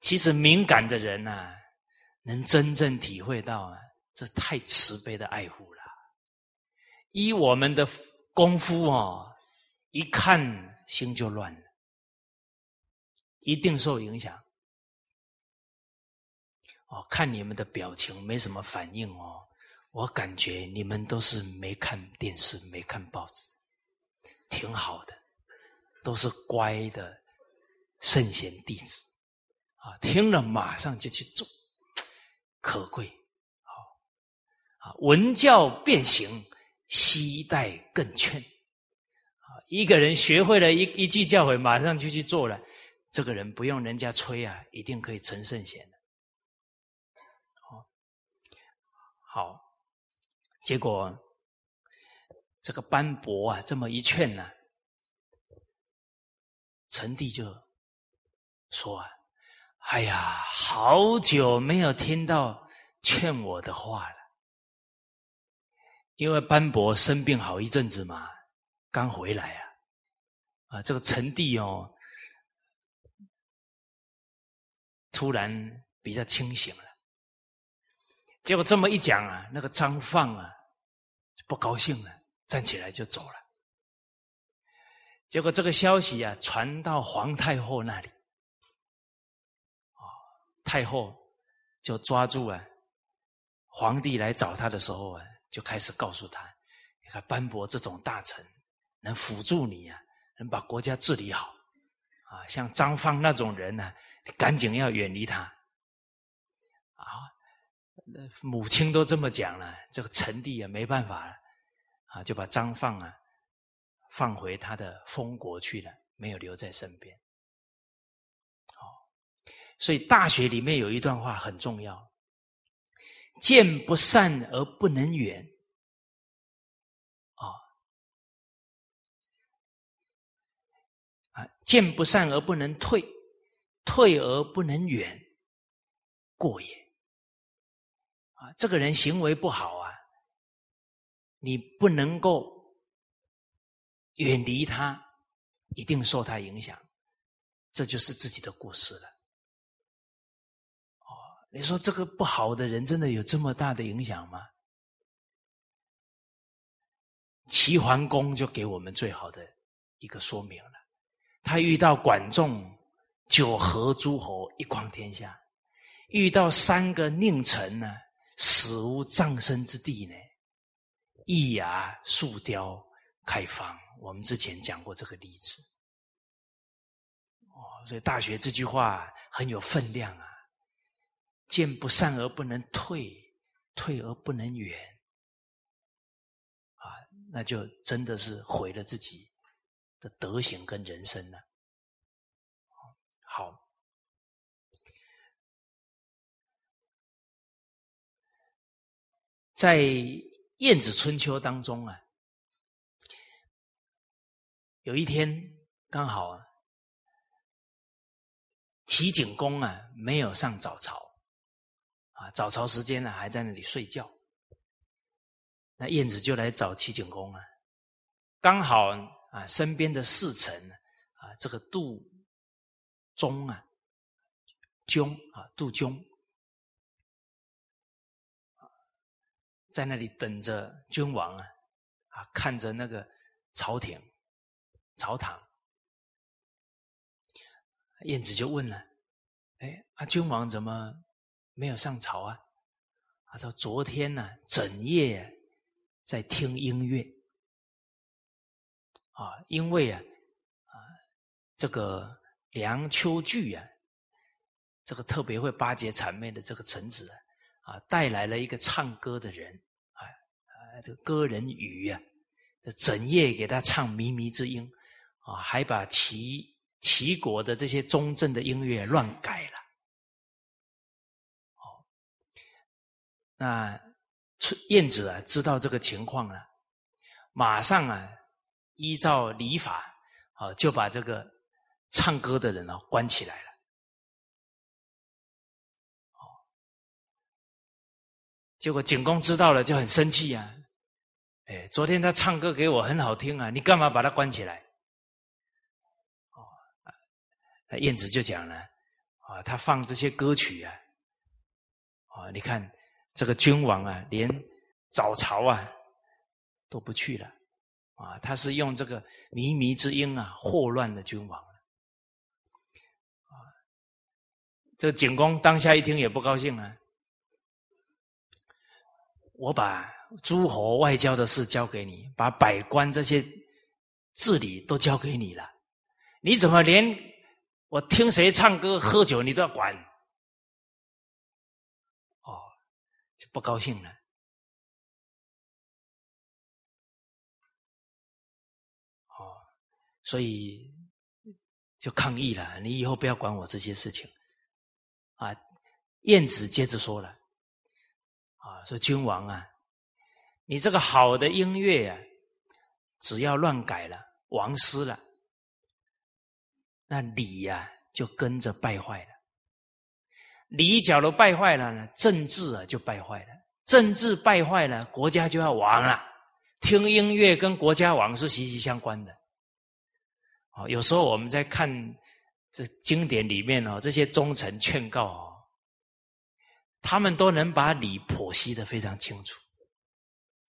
其实敏感的人呐，能真正体会到啊，这太慈悲的爱护了。依我们的功夫哦，一看心就乱了，一定受影响。哦，看你们的表情没什么反应哦，我感觉你们都是没看电视、没看报纸，挺好的，都是乖的圣贤弟子啊！听了马上就去做，可贵好啊！闻教变行，悉待更劝啊！一个人学会了一一句教诲，马上就去做了，这个人不用人家催啊，一定可以成圣贤的。好，好结果这个班伯啊，这么一劝呢，陈帝就说：“啊，哎呀，好久没有听到劝我的话了。因为班伯生病好一阵子嘛，刚回来啊，啊，这个陈帝哦，突然比较清醒了。”结果这么一讲啊，那个张放啊不高兴了，站起来就走了。结果这个消息啊传到皇太后那里，太后就抓住啊，皇帝来找他的时候啊，就开始告诉他：，你看班伯这种大臣能辅助你啊，能把国家治理好，啊，像张放那种人呢，赶紧要远离他，啊。母亲都这么讲了，这个陈帝也没办法了，啊，就把张放啊放回他的封国去了，没有留在身边。所以《大学》里面有一段话很重要：见不善而不能远，啊啊，见不善而不能退，退而不能远，过也。啊，这个人行为不好啊，你不能够远离他，一定受他影响，这就是自己的过失了。你说这个不好的人，真的有这么大的影响吗？齐桓公就给我们最好的一个说明了，他遇到管仲，九合诸侯，一匡天下；遇到三个佞臣呢？死无葬身之地呢，易牙树雕开方。我们之前讲过这个例子，哦，所以《大学》这句话很有分量啊。见不善而不能退，退而不能远，啊，那就真的是毁了自己的德行跟人生了。好。在《晏子春秋》当中啊，有一天刚好啊，齐景公啊没有上早朝，啊早朝时间呢还在那里睡觉，那晏子就来找齐景公啊，刚好啊身边的侍臣啊这个杜忠啊，雍啊杜雍。在那里等着君王啊，啊，看着那个朝廷、朝堂，晏子就问了：“哎，啊，君王怎么没有上朝啊？”他说：“昨天呢，整夜在听音乐，啊，因为啊，啊，这个梁丘据啊，这个特别会巴结谄媚的这个臣子啊，啊带来了一个唱歌的人啊啊，这个歌人鱼啊，这整夜给他唱靡靡之音啊，还把齐齐国的这些中正的音乐乱改了。哦，那燕子啊，知道这个情况了，马上啊，依照礼法啊，就把这个唱歌的人啊关起来了。结果景公知道了就很生气啊！哎，昨天他唱歌给我很好听啊，你干嘛把他关起来？哦，那燕子就讲了啊，他放这些歌曲啊，啊，你看这个君王啊，连早朝啊都不去了啊，他是用这个靡靡之音啊，祸乱的君王啊。这景公当下一听也不高兴啊。我把诸侯外交的事交给你，把百官这些治理都交给你了，你怎么连我听谁唱歌、喝酒你都要管？哦，就不高兴了。哦，所以就抗议了。你以后不要管我这些事情。啊，晏子接着说了。啊，说君王啊，你这个好的音乐啊，只要乱改了，王失了，那礼呀就跟着败坏了。礼假如败坏了呢，政治啊就败坏了。政治败坏了，国家就要亡了。听音乐跟国家亡是息息相关的。哦，有时候我们在看这经典里面哦，这些忠臣劝告哦。他们都能把理剖析的非常清楚，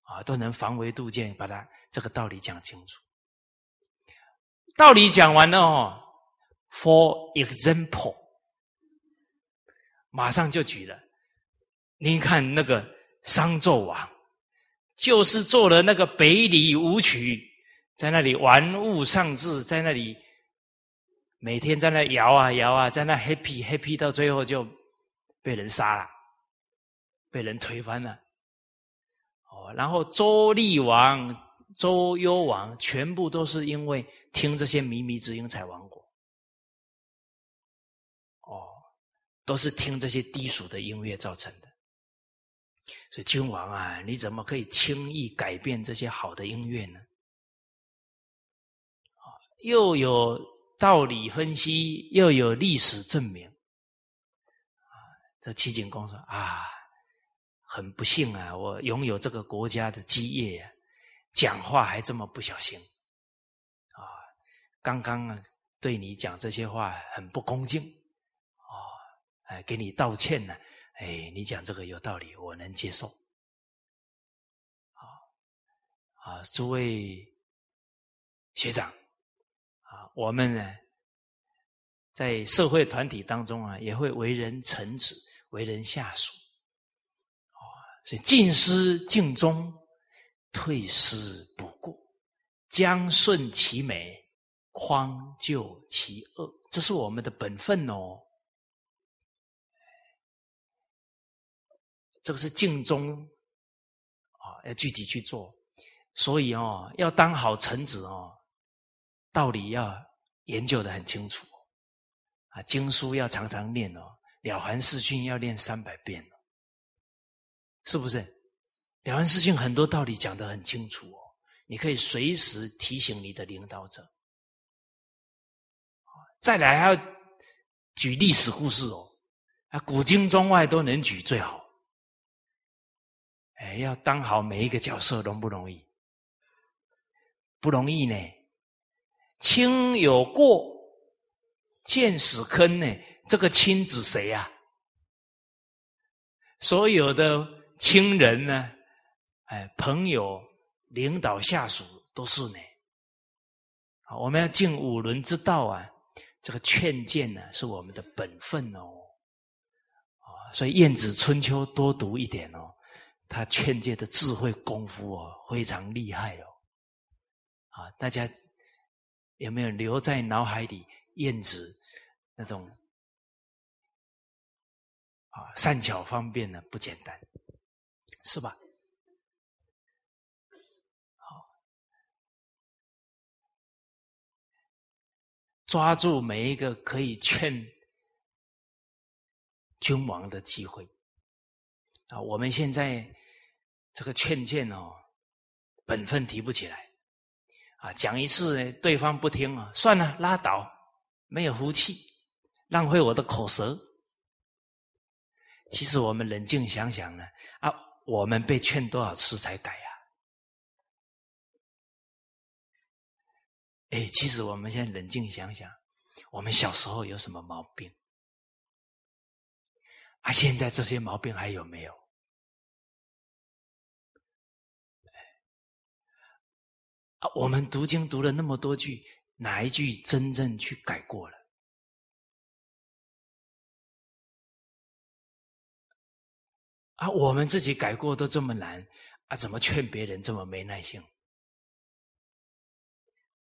啊，都能防微杜渐，把它这个道理讲清楚。道理讲完了哦，For example，马上就举了。您看那个商纣王，就是做了那个北里舞曲，在那里玩物丧志，在那里每天在那摇啊摇啊，在那 happy happy，到最后就被人杀了。被人推翻了，哦，然后周厉王、周幽王全部都是因为听这些靡靡之音才亡国，都是听这些低俗的音乐造成的。所以君王啊，你怎么可以轻易改变这些好的音乐呢？啊，又有道理分析，又有历史证明，这齐景公说啊。很不幸啊，我拥有这个国家的基业呀，讲话还这么不小心，啊，刚刚啊对你讲这些话很不恭敬，哎，给你道歉呢，哎，你讲这个有道理，我能接受，啊，啊，诸位学长，啊，我们呢，在社会团体当中啊，也会为人臣子，为人下属。啊所以进失敬忠，退失不顾，将顺其美，匡救其恶，这是我们的本分哦。这个是敬忠啊，要具体去做。所以哦，要当好臣子哦，道理要研究的很清楚啊，经书要常常念哦，了凡四训要念三百遍。是不是？了凡四训很多道理讲的很清楚哦，你可以随时提醒你的领导者。再来还要举历史故事哦，啊，古今中外都能举最好。哎，要当好每一个角色容不容易？不容易呢。亲有过，见死坑呢？这个亲指谁呀？所有的。亲人呢？哎，朋友、领导、下属都是呢。我们要尽五伦之道啊！这个劝谏呢，是我们的本分哦。所以《晏子春秋》多读一点哦，他劝诫的智慧功夫哦，非常厉害哦。啊，大家有没有留在脑海里？晏子那种啊，善巧方便呢，不简单，是吧？好，抓住每一个可以劝君王的机会啊！我们现在这个劝谏哦，本分提不起来啊，讲一次对方不听啊，算了，拉倒，没有福气，浪费我的口舌。其实我们冷静想想呢，啊，我们被劝多少次才改呀？哎，其实我们现在冷静想想，我们小时候有什么毛病？啊，现在这些毛病还有没有？啊，我们读经读了那么多句，哪一句真正去改过了？啊，我们自己改过都这么难，啊，怎么劝别人这么没耐性？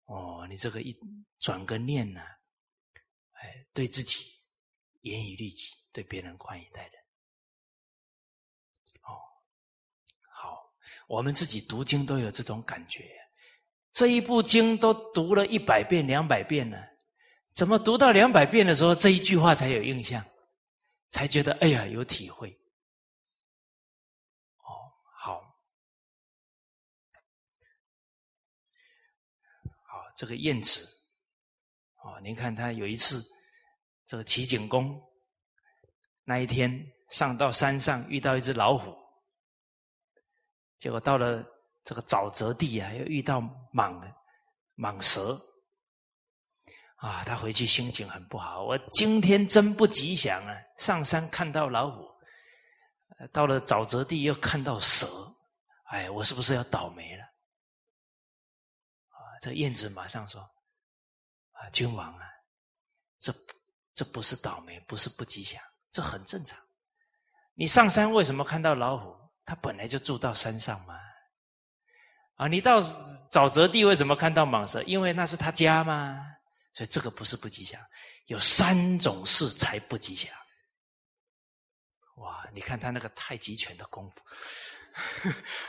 哦，你这个一转个念呢，哎，对自己严以律己，对别人宽以待人。哦，好，我们自己读经都有这种感觉，这一部经都读了一百遍、两百遍了，怎么读到两百遍的时候，这一句话才有印象，才觉得哎呀有体会。哦，好，好这个晏子，哦，您看他有一次，这个齐景公那一天上到山上遇到一只老虎，结果到了这个沼泽地啊，又遇到蟒蟒蛇，啊，他回去心情很不好，我今天真不吉祥啊！上山看到老虎，到了沼泽地又看到蛇，哎，我是不是要倒霉了？啊这燕子马上说：“啊，君王啊，这这不是倒霉，不是不吉祥，这很正常。你上山为什么看到老虎？他本来就住到山上嘛。啊，你到沼泽地为什么看到蟒蛇？因为那是他家嘛。所以这个不是不吉祥。有三种事才不吉祥。哇，你看他那个太极拳的功夫，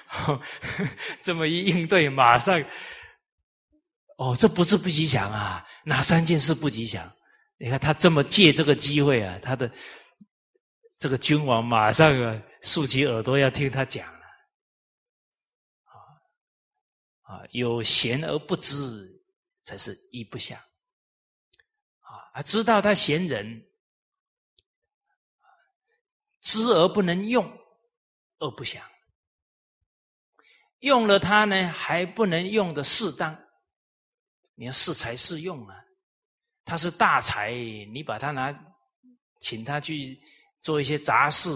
这么一应对，马上。”哦，这不是不吉祥啊！哪三件事不吉祥？你看他这么借这个机会啊，他的这个君王马上啊竖起耳朵要听他讲了。啊啊，有贤而不知，才是一不祥。啊，知道他贤人，知而不能用，二不祥。用了他呢，还不能用的适当。你要适才适用啊！他是大才，你把他拿，请他去做一些杂事，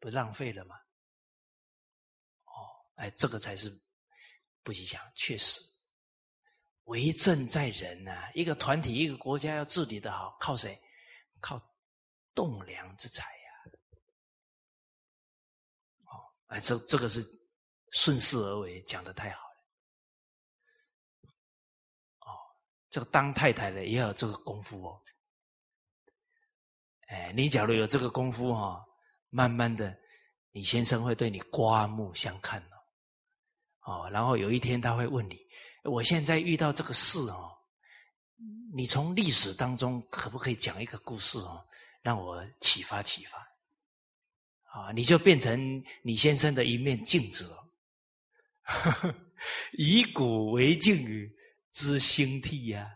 不浪费了吗？哦，哎，这个才是不吉祥。确实，为政在人呐，一个团体、一个国家要治理的好，靠谁？靠栋梁之才呀！哦，哎，这这个是顺势而为，讲的太好了。哦。这个当太太的也有这个功夫哦。哎，你假如有这个功夫哈，慢慢的，你先生会对你刮目相看哦。哦，然后有一天他会问你：“我现在遇到这个事哦，你从历史当中可不可以讲一个故事哦，让我启发启发？”啊，你就变成你先生的一面镜子哦。以古为镜。知兴替呀，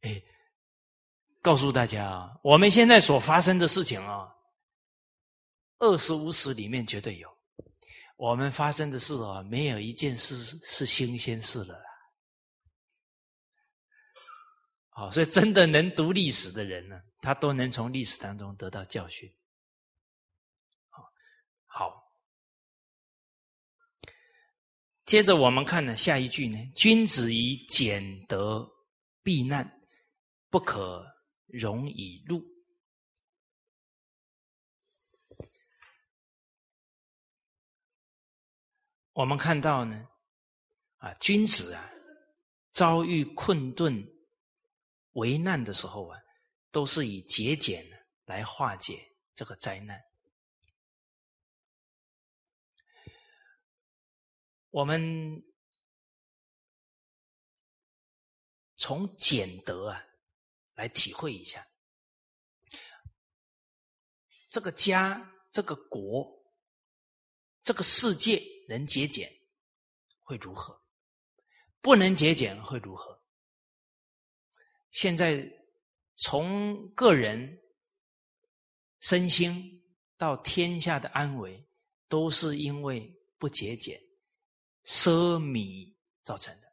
哎，告诉大家啊，我们现在所发生的事情啊，二十五史里面绝对有。我们发生的事啊，没有一件事是新鲜事了。好，所以真的能读历史的人呢，他都能从历史当中得到教训。好，好。接着我们看呢，下一句呢，君子以俭德避难，不可容以禄。我们看到呢，啊，君子啊遭遇困顿、危难的时候啊，都是以节俭来化解这个灾难。我们从俭德啊来体会一下。这个家，这个国，这个世界。能节俭会如何？不能节俭会如何？现在从个人身心到天下的安危，都是因为不节俭、奢靡造成的。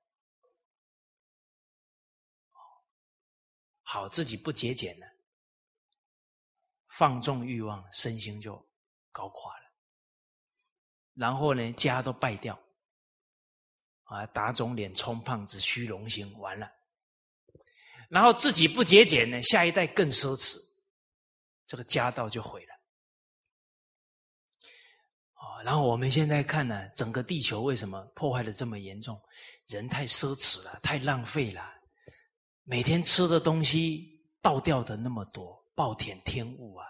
好，自己不节俭了，放纵欲望，身心就搞垮了。然后呢，家都败掉，啊，打肿脸充胖子，虚荣心完了。然后自己不节俭呢，下一代更奢侈，这个家道就毁了。啊，然后我们现在看呢，整个地球为什么破坏的这么严重？人太奢侈了，太浪费了，每天吃的东西倒掉的那么多，暴殄天物啊！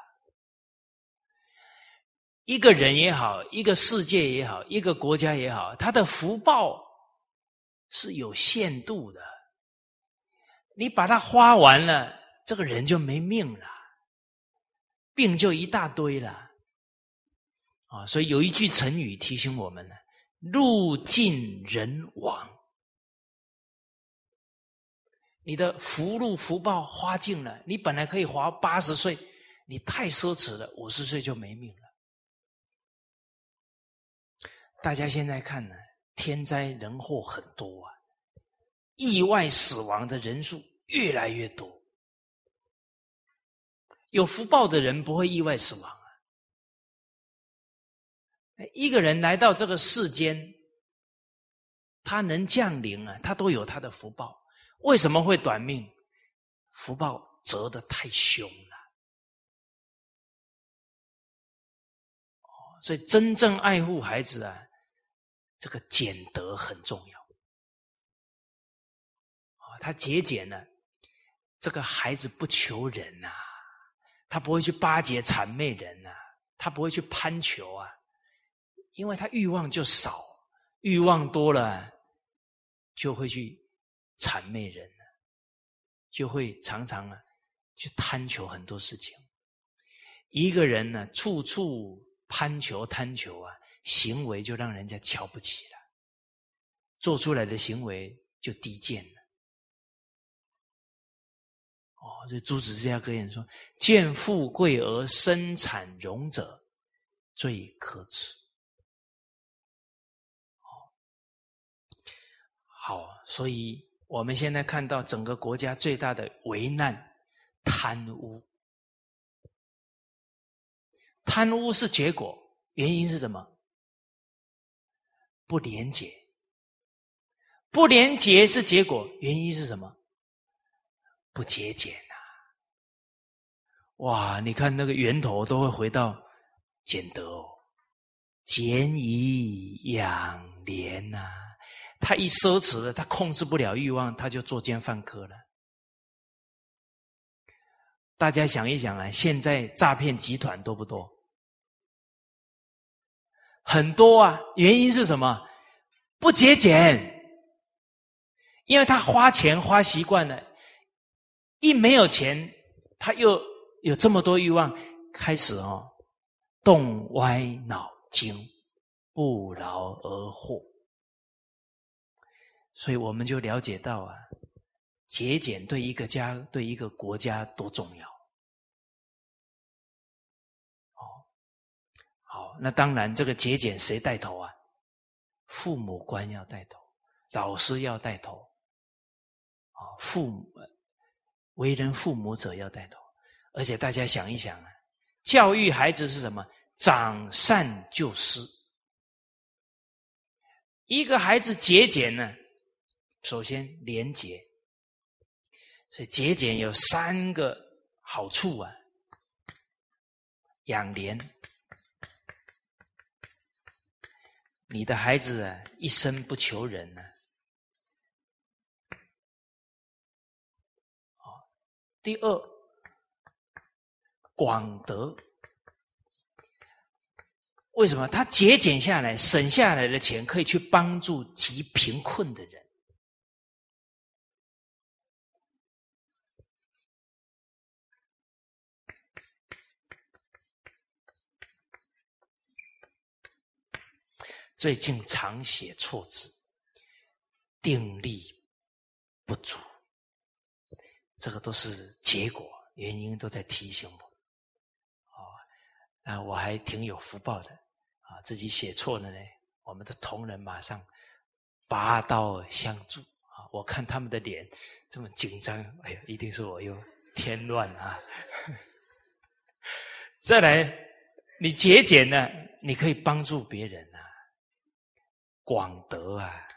一个人也好，一个世界也好，一个国家也好，他的福报是有限度的。你把它花完了，这个人就没命了，病就一大堆了，啊！所以有一句成语提醒我们呢：“路尽人亡。”你的福禄福报花尽了，你本来可以活八十岁，你太奢侈了，五十岁就没命了。大家现在看呢，天灾人祸很多啊。意外死亡的人数越来越多，有福报的人不会意外死亡啊。一个人来到这个世间，他能降临啊，他都有他的福报。为什么会短命？福报折得太凶了。所以真正爱护孩子啊，这个俭德很重要啊。他节俭呢，这个孩子不求人呐，他不会去巴结谄媚人呐，他不会去攀求啊，因为他欲望就少，欲望多了就会去谄媚人就会常常啊去贪求很多事情。一个人呢，处处攀求贪求啊，行为就让人家瞧不起了，做出来的行为就低贱了。哦，所以朱子治家格言说：“见富贵而生产荣者，最可耻。”哦好，所以我们现在看到整个国家最大的危难——贪污。贪污是结果，原因是什么？不廉洁。不廉洁是结果，原因是什么？不节俭呐！哇，你看那个源头都会回到俭德哦，俭以养廉呐。他一奢侈，他控制不了欲望，他就作奸犯科了。大家想一想啊，现在诈骗集团多不多？很多啊，原因是什么？不节俭，因为他花钱花习惯了。一没有钱，他又有这么多欲望，开始哦，动歪脑筋，不劳而获。所以我们就了解到啊，节俭对一个家、对一个国家多重要。那当然，这个节俭谁带头啊？父母官要带头，老师要带头，啊，父母。为人父母者要带头，而且大家想一想啊，教育孩子是什么？长善救失。一个孩子节俭呢，首先廉洁，所以节俭有三个好处啊：养廉。你的孩子啊，一生不求人呢。第二，广德，为什么？他节俭下来，省下来的钱可以去帮助极贫困的人。最近常写错字，定力不足，这个都是结果，原因都在提醒我。哦，啊，我还挺有福报的啊，自己写错了呢，我们的同仁马上拔刀相助啊！我看他们的脸这么紧张，哎呀，一定是我又添乱啊！再来，你节俭呢，你可以帮助别人啊。广德啊！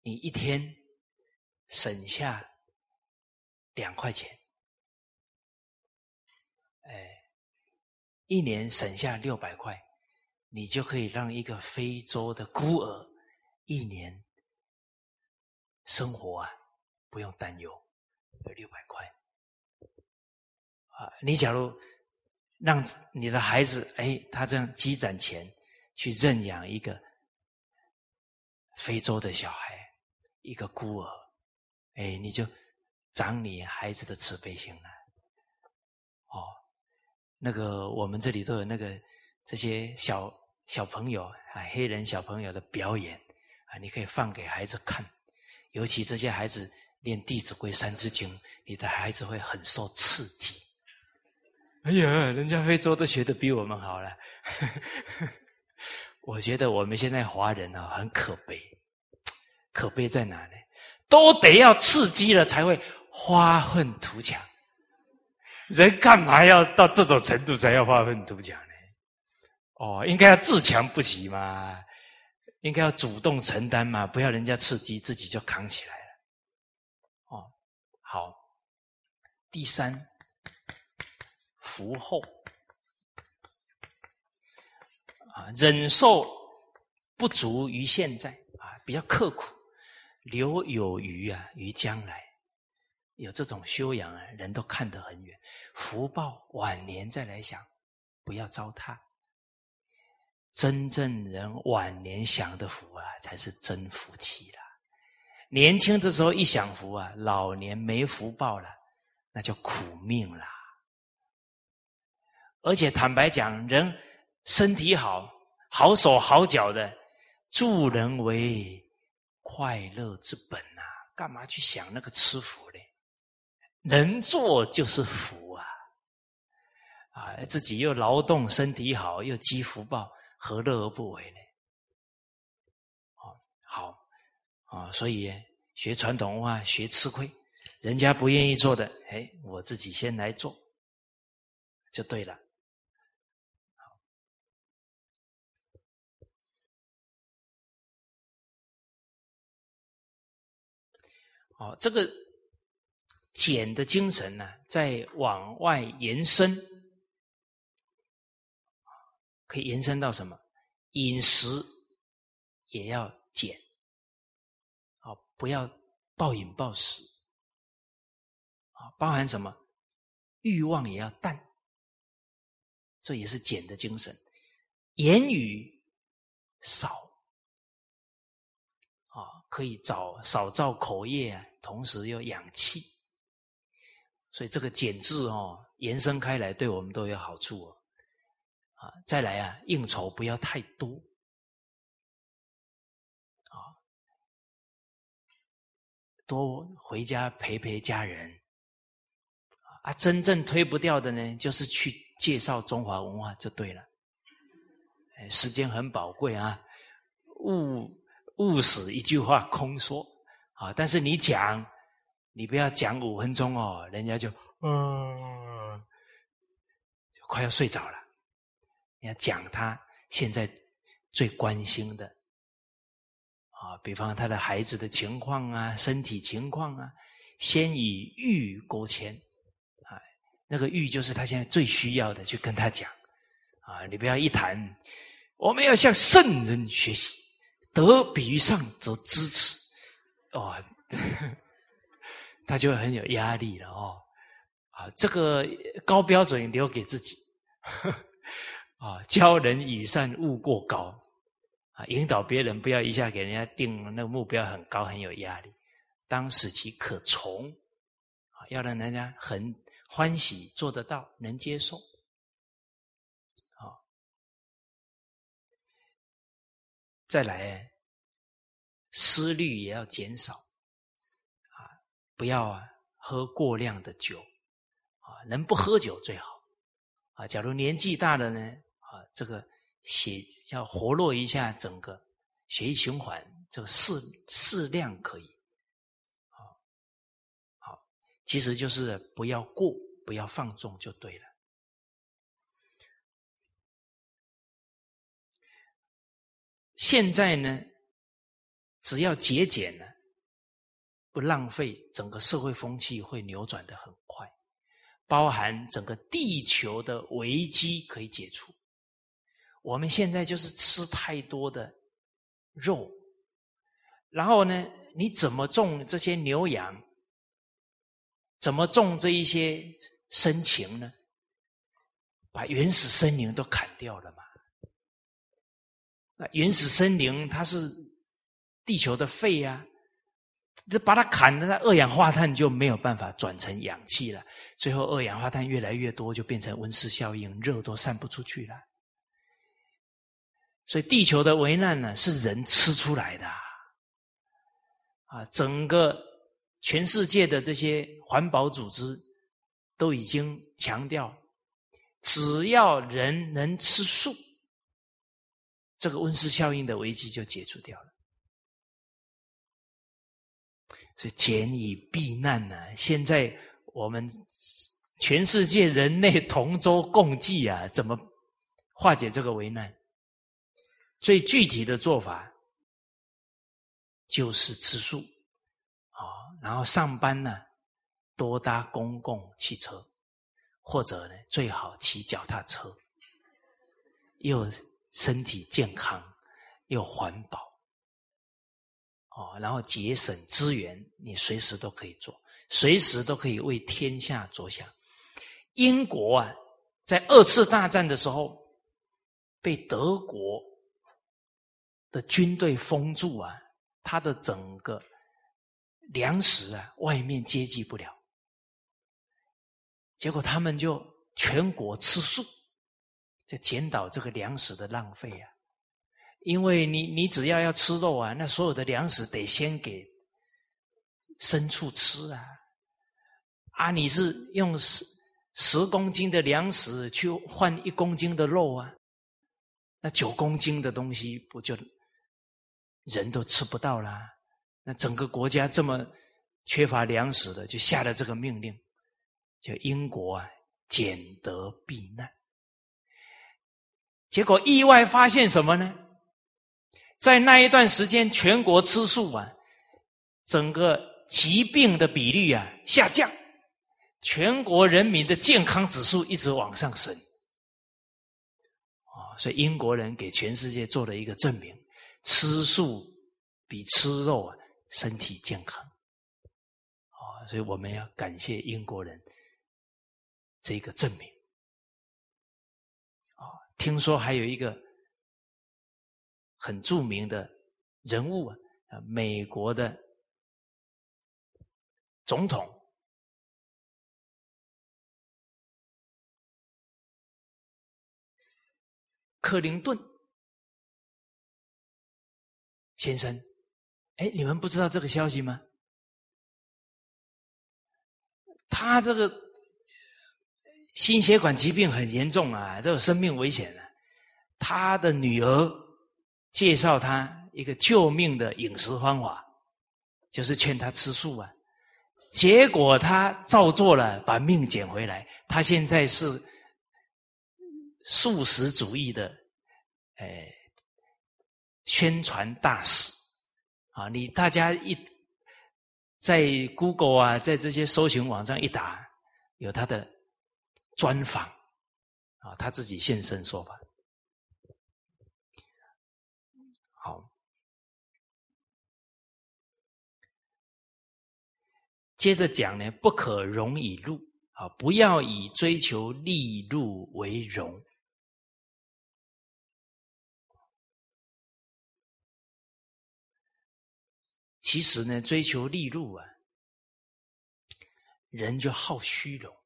你一天省下两块钱，哎，一年省下六百块，你就可以让一个非洲的孤儿一年生活啊不用担忧，有六百块啊！你假如。让你的孩子，哎，他这样积攒钱去认养一个非洲的小孩，一个孤儿，哎，你就长你孩子的慈悲心了。哦，那个我们这里都有那个这些小小朋友啊，黑人小朋友的表演啊，你可以放给孩子看，尤其这些孩子练《弟子规》《三字经》，你的孩子会很受刺激。哎呀，人家非洲都学的比我们好了。我觉得我们现在华人啊很可悲，可悲在哪呢？都得要刺激了才会发愤图强。人干嘛要到这种程度才要发愤图强呢？哦，应该要自强不息嘛，应该要主动承担嘛，不要人家刺激自己就扛起来了。哦，好，第三。福厚啊，忍受不足于现在啊，比较刻苦，留有余啊于将来，有这种修养啊，人都看得很远。福报晚年再来想，不要糟蹋。真正人晚年享的福啊，才是真福气了。年轻的时候一享福啊，老年没福报了，那叫苦命了。而且坦白讲，人身体好、好手好脚的，助人为快乐之本呐，干嘛去想那个吃福呢？能做就是福啊！啊，自己又劳动，身体好，又积福报，何乐而不为呢？哦，好啊，所以学传统文化，学吃亏，人家不愿意做的，哎，我自己先来做，就对了。哦，这个俭的精神呢，在往外延伸，可以延伸到什么？饮食也要减，哦，不要暴饮暴食，啊，包含什么？欲望也要淡，这也是俭的精神。言语少。可以早少造口业，同时又养气，所以这个减字哦，延伸开来对我们都有好处哦。啊，再来啊，应酬不要太多，啊，多回家陪陪家人。啊，真正推不掉的呢，就是去介绍中华文化就对了。哎，时间很宝贵啊，物。勿使一句话空说啊！但是你讲，你不要讲五分钟哦，人家就嗯，快要睡着了。你要讲他现在最关心的啊，比方他的孩子的情况啊，身体情况啊，先以欲勾牵啊，那个欲就是他现在最需要的，去跟他讲啊。你不要一谈，我们要向圣人学习。得比于上则支持，哦，他就很有压力了哦，啊，这个高标准留给自己，啊，教人以善，勿过高，啊，引导别人不要一下给人家定那个目标很高，很有压力，当使其可从，啊，要让人家很欢喜，做得到，能接受，再来，思虑也要减少，啊，不要啊喝过量的酒啊。能不喝酒最好，啊，假如年纪大了呢，啊，这个血要活络一下整个血液循环，这个适适量可以，好，好，其实就是不要过，不要放纵就对了。现在呢，只要节俭呢，不浪费，整个社会风气会扭转的很快。包含整个地球的危机可以解除。我们现在就是吃太多的肉，然后呢，你怎么种这些牛羊？怎么种这一些生情呢？把原始森林都砍掉了嘛？那原始森林它是地球的肺呀。这把它砍了，那二氧化碳就没有办法转成氧气了。最后二氧化碳越来越多，就变成温室效应，热都散不出去了。所以地球的危难呢，是人吃出来的啊！整个全世界的这些环保组织都已经强调，只要人能吃素，这个温室效应的危机就解除掉了。所以简以避难呢？现在我们全世界人类同舟共济啊，怎么化解这个危难？最具体的做法就是吃素啊，然后上班呢多搭公共汽车，或者呢最好骑脚踏车，又身体健康又环保。哦，然后节省资源，你随时都可以做，随时都可以为天下着想。英国啊，在二次大战的时候被德国的军队封住啊，他的整个粮食啊，外面接济不了，结果他们就全国吃素，就减少这个粮食的浪费啊。因为你你只要要吃肉啊，那所有的粮食得先给牲畜吃啊，啊，你是用十十公斤的粮食去换一公斤的肉啊，那九公斤的东西不就人都吃不到啦？那整个国家这么缺乏粮食的，就下了这个命令，叫英国啊减德避难，结果意外发现什么呢？在那一段时间，全国吃素啊，整个疾病的比例啊下降，全国人民的健康指数一直往上升，啊，所以英国人给全世界做了一个证明：吃素比吃肉啊身体健康，啊，所以我们要感谢英国人这个证明。听说还有一个。很著名的人物啊，美国的总统克林顿先生，哎，你们不知道这个消息吗？他这个心血管疾病很严重啊，这有生命危险啊，他的女儿。介绍他一个救命的饮食方法，就是劝他吃素啊。结果他照做了，把命捡回来。他现在是素食主义的，哎，宣传大使啊！你大家一在 Google 啊，在这些搜寻网站一打，有他的专访啊，他自己现身说法。好接着讲呢，不可容以入啊，不要以追求利禄为荣。其实呢，追求利禄啊，人就好虚荣。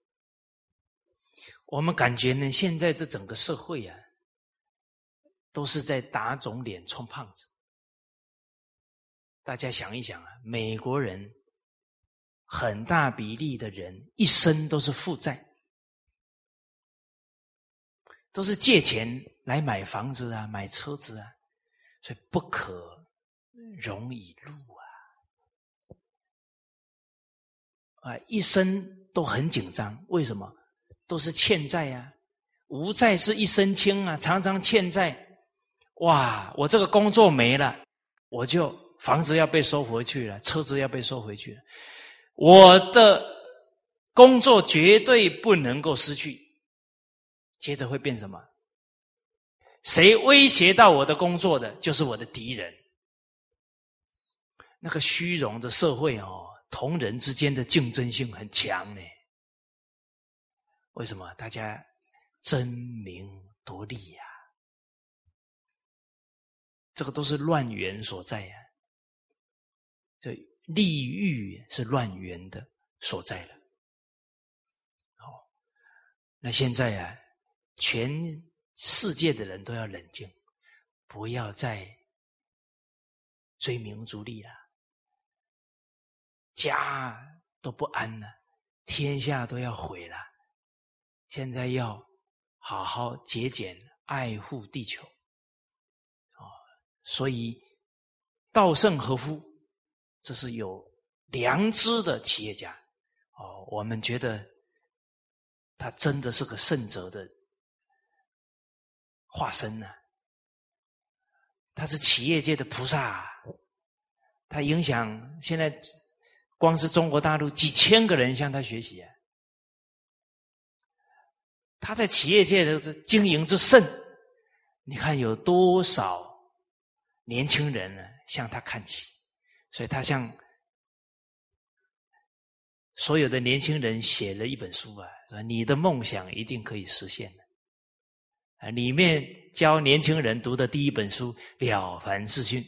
我们感觉呢，现在这整个社会啊，都是在打肿脸充胖子。大家想一想啊，美国人很大比例的人一生都是负债，都是借钱来买房子啊，买车子啊，所以不可容以入啊！啊，一生都很紧张，为什么？都是欠债呀，无债是一身轻啊，常常欠债。哇，我这个工作没了，我就。房子要被收回去了，车子要被收回去了，我的工作绝对不能够失去。接着会变什么？谁威胁到我的工作的，就是我的敌人。那个虚荣的社会哦，同人之间的竞争性很强呢。为什么？大家争名夺利呀，这个都是乱源所在呀。这利欲是乱源的所在了。好，那现在啊，全世界的人都要冷静，不要再追名逐利了，家都不安了，天下都要毁了。现在要好好节俭，爱护地球。哦，所以稻盛和夫。这是有良知的企业家，哦，我们觉得他真的是个圣哲的化身呢。他是企业界的菩萨，啊他影响现在光是中国大陆几千个人向他学习啊。他在企业界的经营之圣，你看有多少年轻人呢向他看齐。所以他向所有的年轻人写了一本书啊，说你的梦想一定可以实现的。啊，里面教年轻人读的第一本书《了凡四训》，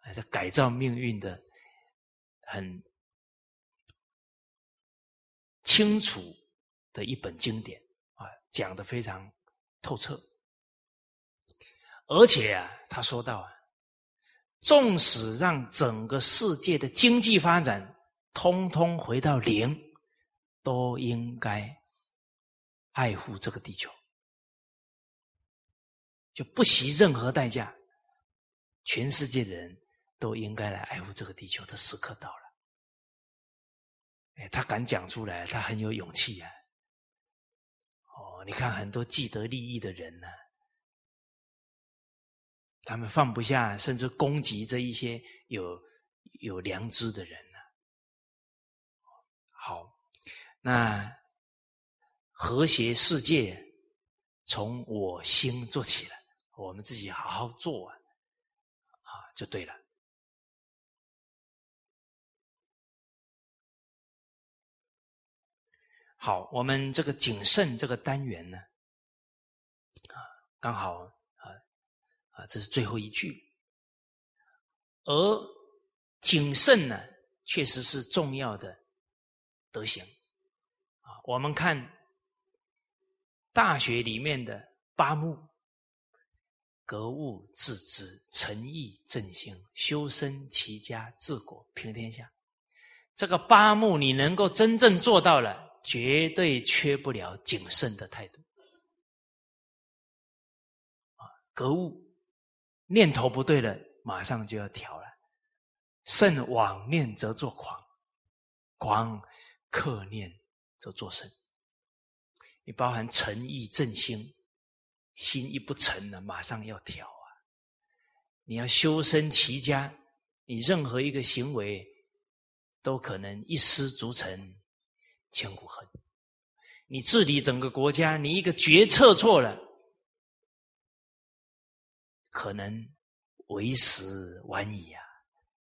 还是改造命运的很清楚的一本经典，讲的非常透彻。而且啊，他说到啊。纵使让整个世界的经济发展通通回到零，都应该爱护这个地球，就不惜任何代价，全世界的人都应该来爱护这个地球的时刻到了。哎，他敢讲出来，他很有勇气啊！你看很多既得利益的人呢。他们放不下，甚至攻击这一些有有良知的人呢。好，那和谐世界从我心做起来，我们自己好好做啊，啊，就对了。好，我们这个谨慎这个单元呢，啊，刚好。啊啊，这是最后一句。而谨慎呢，确实是重要的德行。啊，我们看《大学》里面的八目：格物致知、诚意正心、修身齐家治国平天下。这个八目，你能够真正做到了，绝对缺不了谨慎的态度。啊，格物。念头不对了，马上就要调了。慎妄念则作狂，狂克念则作圣。你包含诚意正心，心一不诚了，马上要调啊。你要修身齐家，你任何一个行为都可能一失足成千古恨。你治理整个国家，你一个决策错了。可能为时晚矣呀！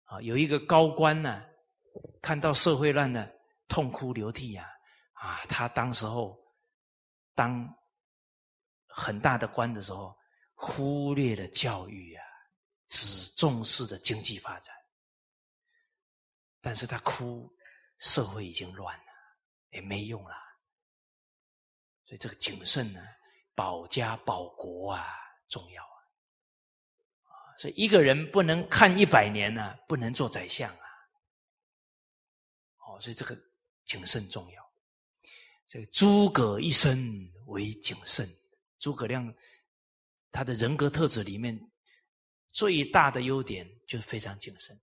啊，有一个高官呢，看到社会乱了，痛哭流涕呀！啊，他当时候当很大的官的时候，忽略了教育啊，只重视的经济发展。但是他哭，社会已经乱了，也没用了。所以这个谨慎呢，保家保国啊，重要啊。啊，所以一个人不能看一百年呢，不能做宰相啊。哦，所以这个谨慎重要。所以诸葛一生为谨慎，诸葛亮他的人格特质里面最大的优点就是非常谨慎。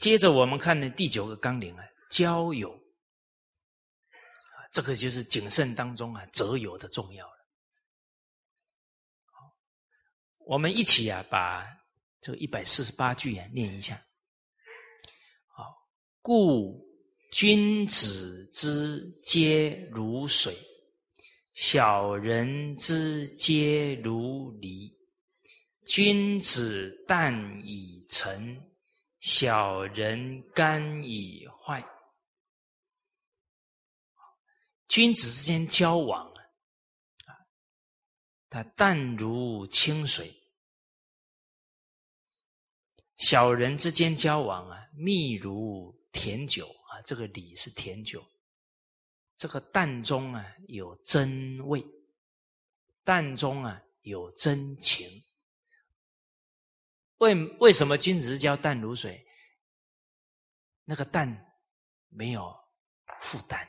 接着我们看的第九个纲领啊，交友，这个就是谨慎当中啊择友的重要了。我们一起啊把这一百四十八句啊念一下。好故君子之皆如水，小人之皆如泥。君子淡以成，小人干以坏。君子之间交往啊，他淡如清水；小人之间交往啊，蜜如。甜酒啊，这个礼是甜酒，这个淡中啊有真味，淡中啊有真情。为为什么君子之交淡如水？那个淡没有负担，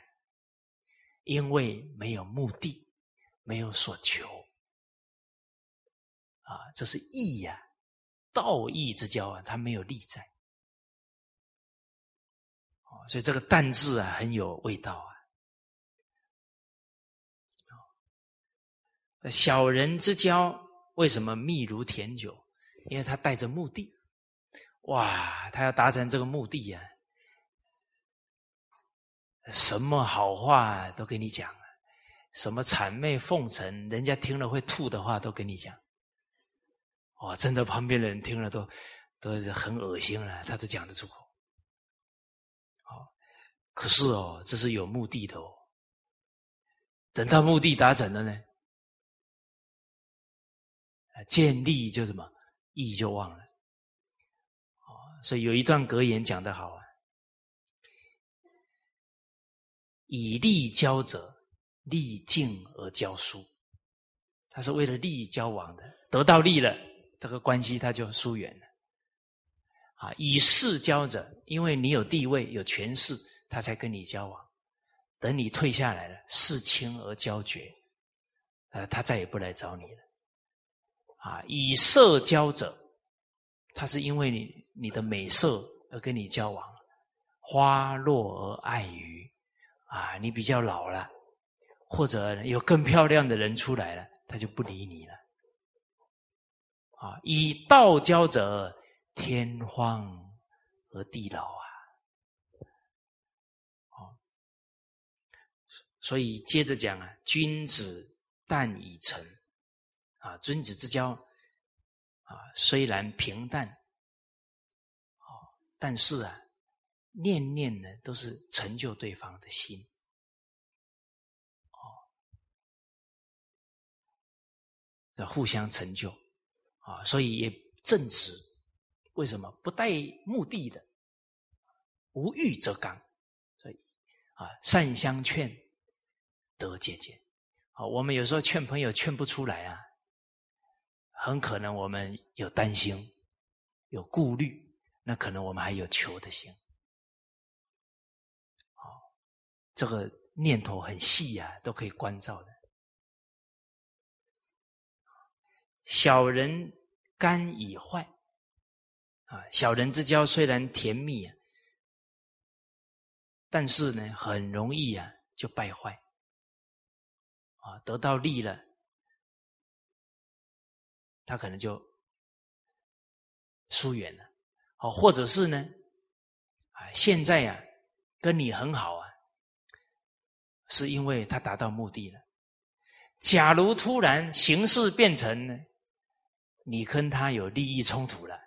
因为没有目的，没有所求啊，这是义呀，道义之交啊，它没有利在。所以这个“淡”字啊，很有味道啊。小人之交为什么密如甜酒？因为他带着目的。哇，他要达成这个目的呀，什么好话都跟你讲，什么谄媚奉承，人家听了会吐的话都跟你讲。哇，真的，旁边的人听了都都是很恶心了，他都讲得出口。可是哦，这是有目的的哦。等到目的达成了呢，建立就什么义就忘了。哦，所以有一段格言讲得好啊：“以利交者，利尽而交疏。”他是为了利益交往的，得到利了，这个关系他就疏远了。啊，以势交者，因为你有地位、有权势。他才跟你交往，等你退下来了，事轻而交绝，呃，他再也不来找你了。啊，以色交者，他是因为你你的美色而跟你交往，花落而爱鱼，啊，你比较老了，或者有更漂亮的人出来了，他就不理你了。啊，以道交者，天荒而地老啊。好所以接着讲啊，君子淡以成，啊，君子之交，啊，虽然平淡，哦，但是啊，念念呢都是成就对方的心，哦，要互相成就，啊，所以也正直，为什么不带目的的？无欲则刚，所以啊，善相劝。得借鉴，好，我们有时候劝朋友劝不出来啊，很可能我们有担心，有顾虑，那可能我们还有求的心，好，这个念头很细呀，都可以关照的。小人甘以坏，啊，小人之交虽然甜蜜啊，但是呢，很容易啊就败坏。啊，得到利了，他可能就疏远了。哦，或者是呢，啊，现在呀，跟你很好啊，是因为他达到目的了。假如突然形势变成呢，你跟他有利益冲突了，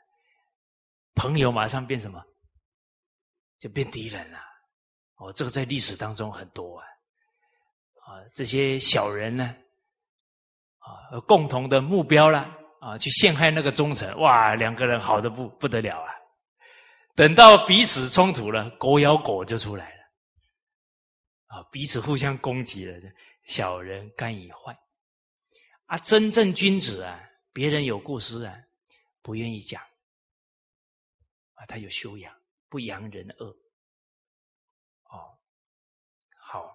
朋友马上变什么？就变敌人了。哦，这个在历史当中很多啊，啊，这些小人呢，啊，共同的目标了啊，去陷害那个忠臣，哇，两个人好的不不得了啊。等到彼此冲突了，狗咬狗就出来了，啊，彼此互相攻击了，小人甘以坏。啊，真正君子啊，别人有过失啊，不愿意讲，啊，他有修养，不扬人恶。哦，好，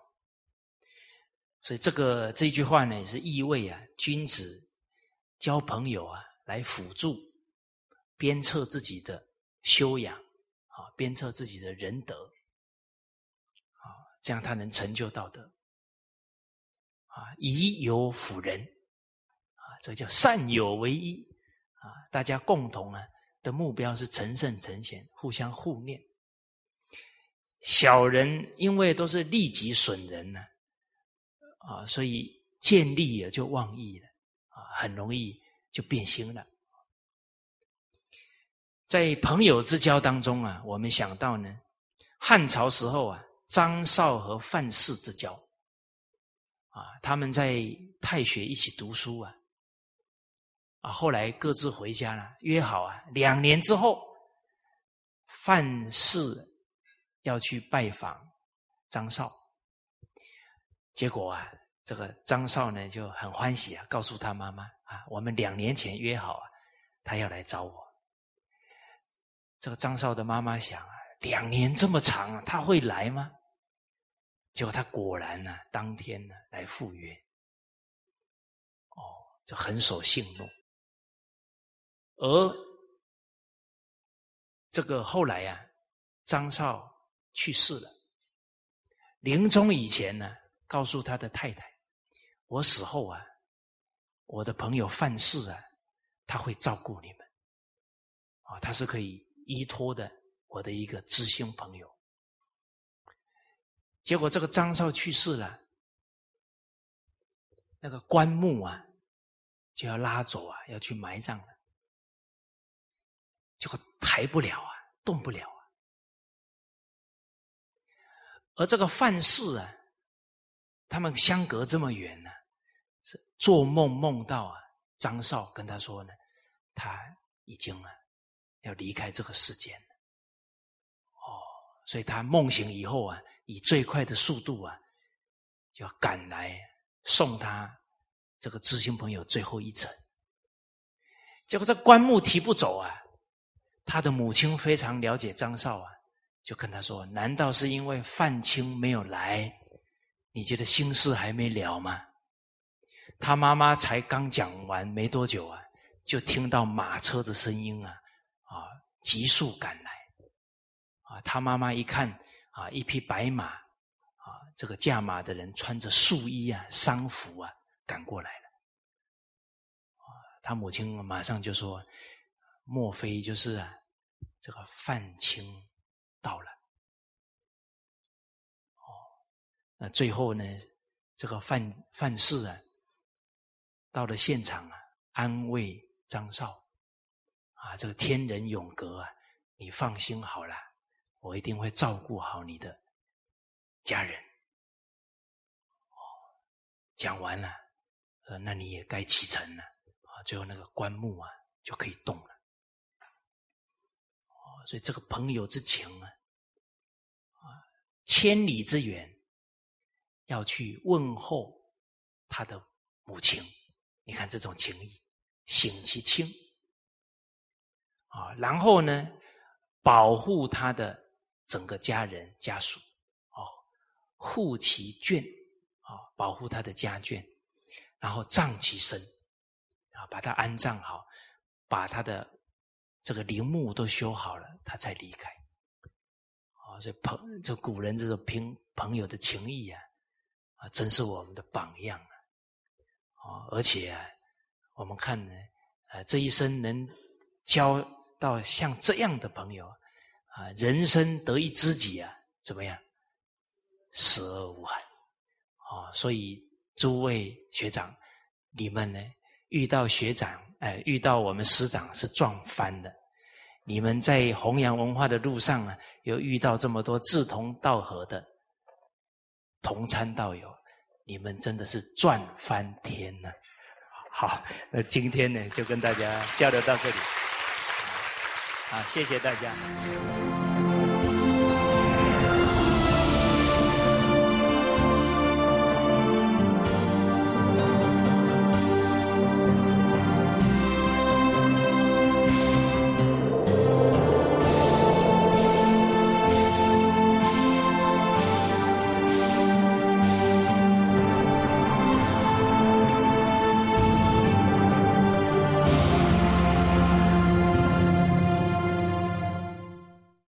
所以这个这句话呢，也是意味啊，君子交朋友啊，来辅助鞭策自己的修养。啊，鞭策自己的仁德，啊，这样他能成就道德，啊，以友辅人，啊，这叫善友为一，啊，大家共同啊的目标是成圣成贤，互相互念。小人因为都是利己损人呢，啊，所以见利也就忘义了，很容易就变心了。在朋友之交当中啊，我们想到呢，汉朝时候啊，张绍和范氏之交，啊，他们在太学一起读书啊，啊，后来各自回家了，约好啊，两年之后，范氏要去拜访张绍，结果啊，这个张绍呢就很欢喜啊，告诉他妈妈啊，我们两年前约好啊，他要来找我。这个张少的妈妈想啊，两年这么长啊，他会来吗？结果他果然呢，当天呢来赴约。哦，就很守信用。而这个后来呀，张少去世了，临终以前呢，告诉他的太太：“我死后啊，我的朋友范氏啊，他会照顾你们。啊，他是可以。”依托的我的一个知心朋友，结果这个张少去世了，那个棺木啊就要拉走啊，要去埋葬了，结果抬不了啊，动不了啊。而这个范氏啊，他们相隔这么远呢，做梦梦到啊，张少跟他说呢，他已经啊。要离开这个世间了，哦，所以他梦醒以后啊，以最快的速度啊，就要赶来送他这个知心朋友最后一程。结果这棺木提不走啊，他的母亲非常了解张少啊，就跟他说：“难道是因为范青没有来？你觉得心事还没了吗？”他妈妈才刚讲完没多久啊，就听到马车的声音啊。啊，急速赶来，啊，他妈妈一看，啊，一匹白马，啊，这个驾马的人穿着素衣啊，丧服啊，赶过来了，他母亲马上就说：“莫非就是啊，这个范青到了？”哦，那最后呢，这个范范氏啊，到了现场啊，安慰张少。啊，这个天人永隔啊，你放心好了，我一定会照顾好你的家人。哦，讲完了，呃，那你也该启程了啊。最后那个棺木啊就可以动了。哦，所以这个朋友之情啊，啊，千里之远要去问候他的母亲，你看这种情谊，省其亲。啊，然后呢，保护他的整个家人家属，哦，护其眷，啊，保护他的家眷，然后葬其身，啊，把他安葬好，把他的这个陵墓都修好了，他才离开。啊，这朋这古人这种朋朋友的情谊啊，啊，真是我们的榜样啊！而且啊，我们看呢，呃，这一生能交。到像这样的朋友啊，人生得一知己啊，怎么样？死而无憾啊！所以诸位学长，你们呢遇到学长，哎，遇到我们师长是撞翻的。你们在弘扬文化的路上啊，又遇到这么多志同道合的同参道友，你们真的是赚翻天了。好，那今天呢，就跟大家交流到这里。好，谢谢大家。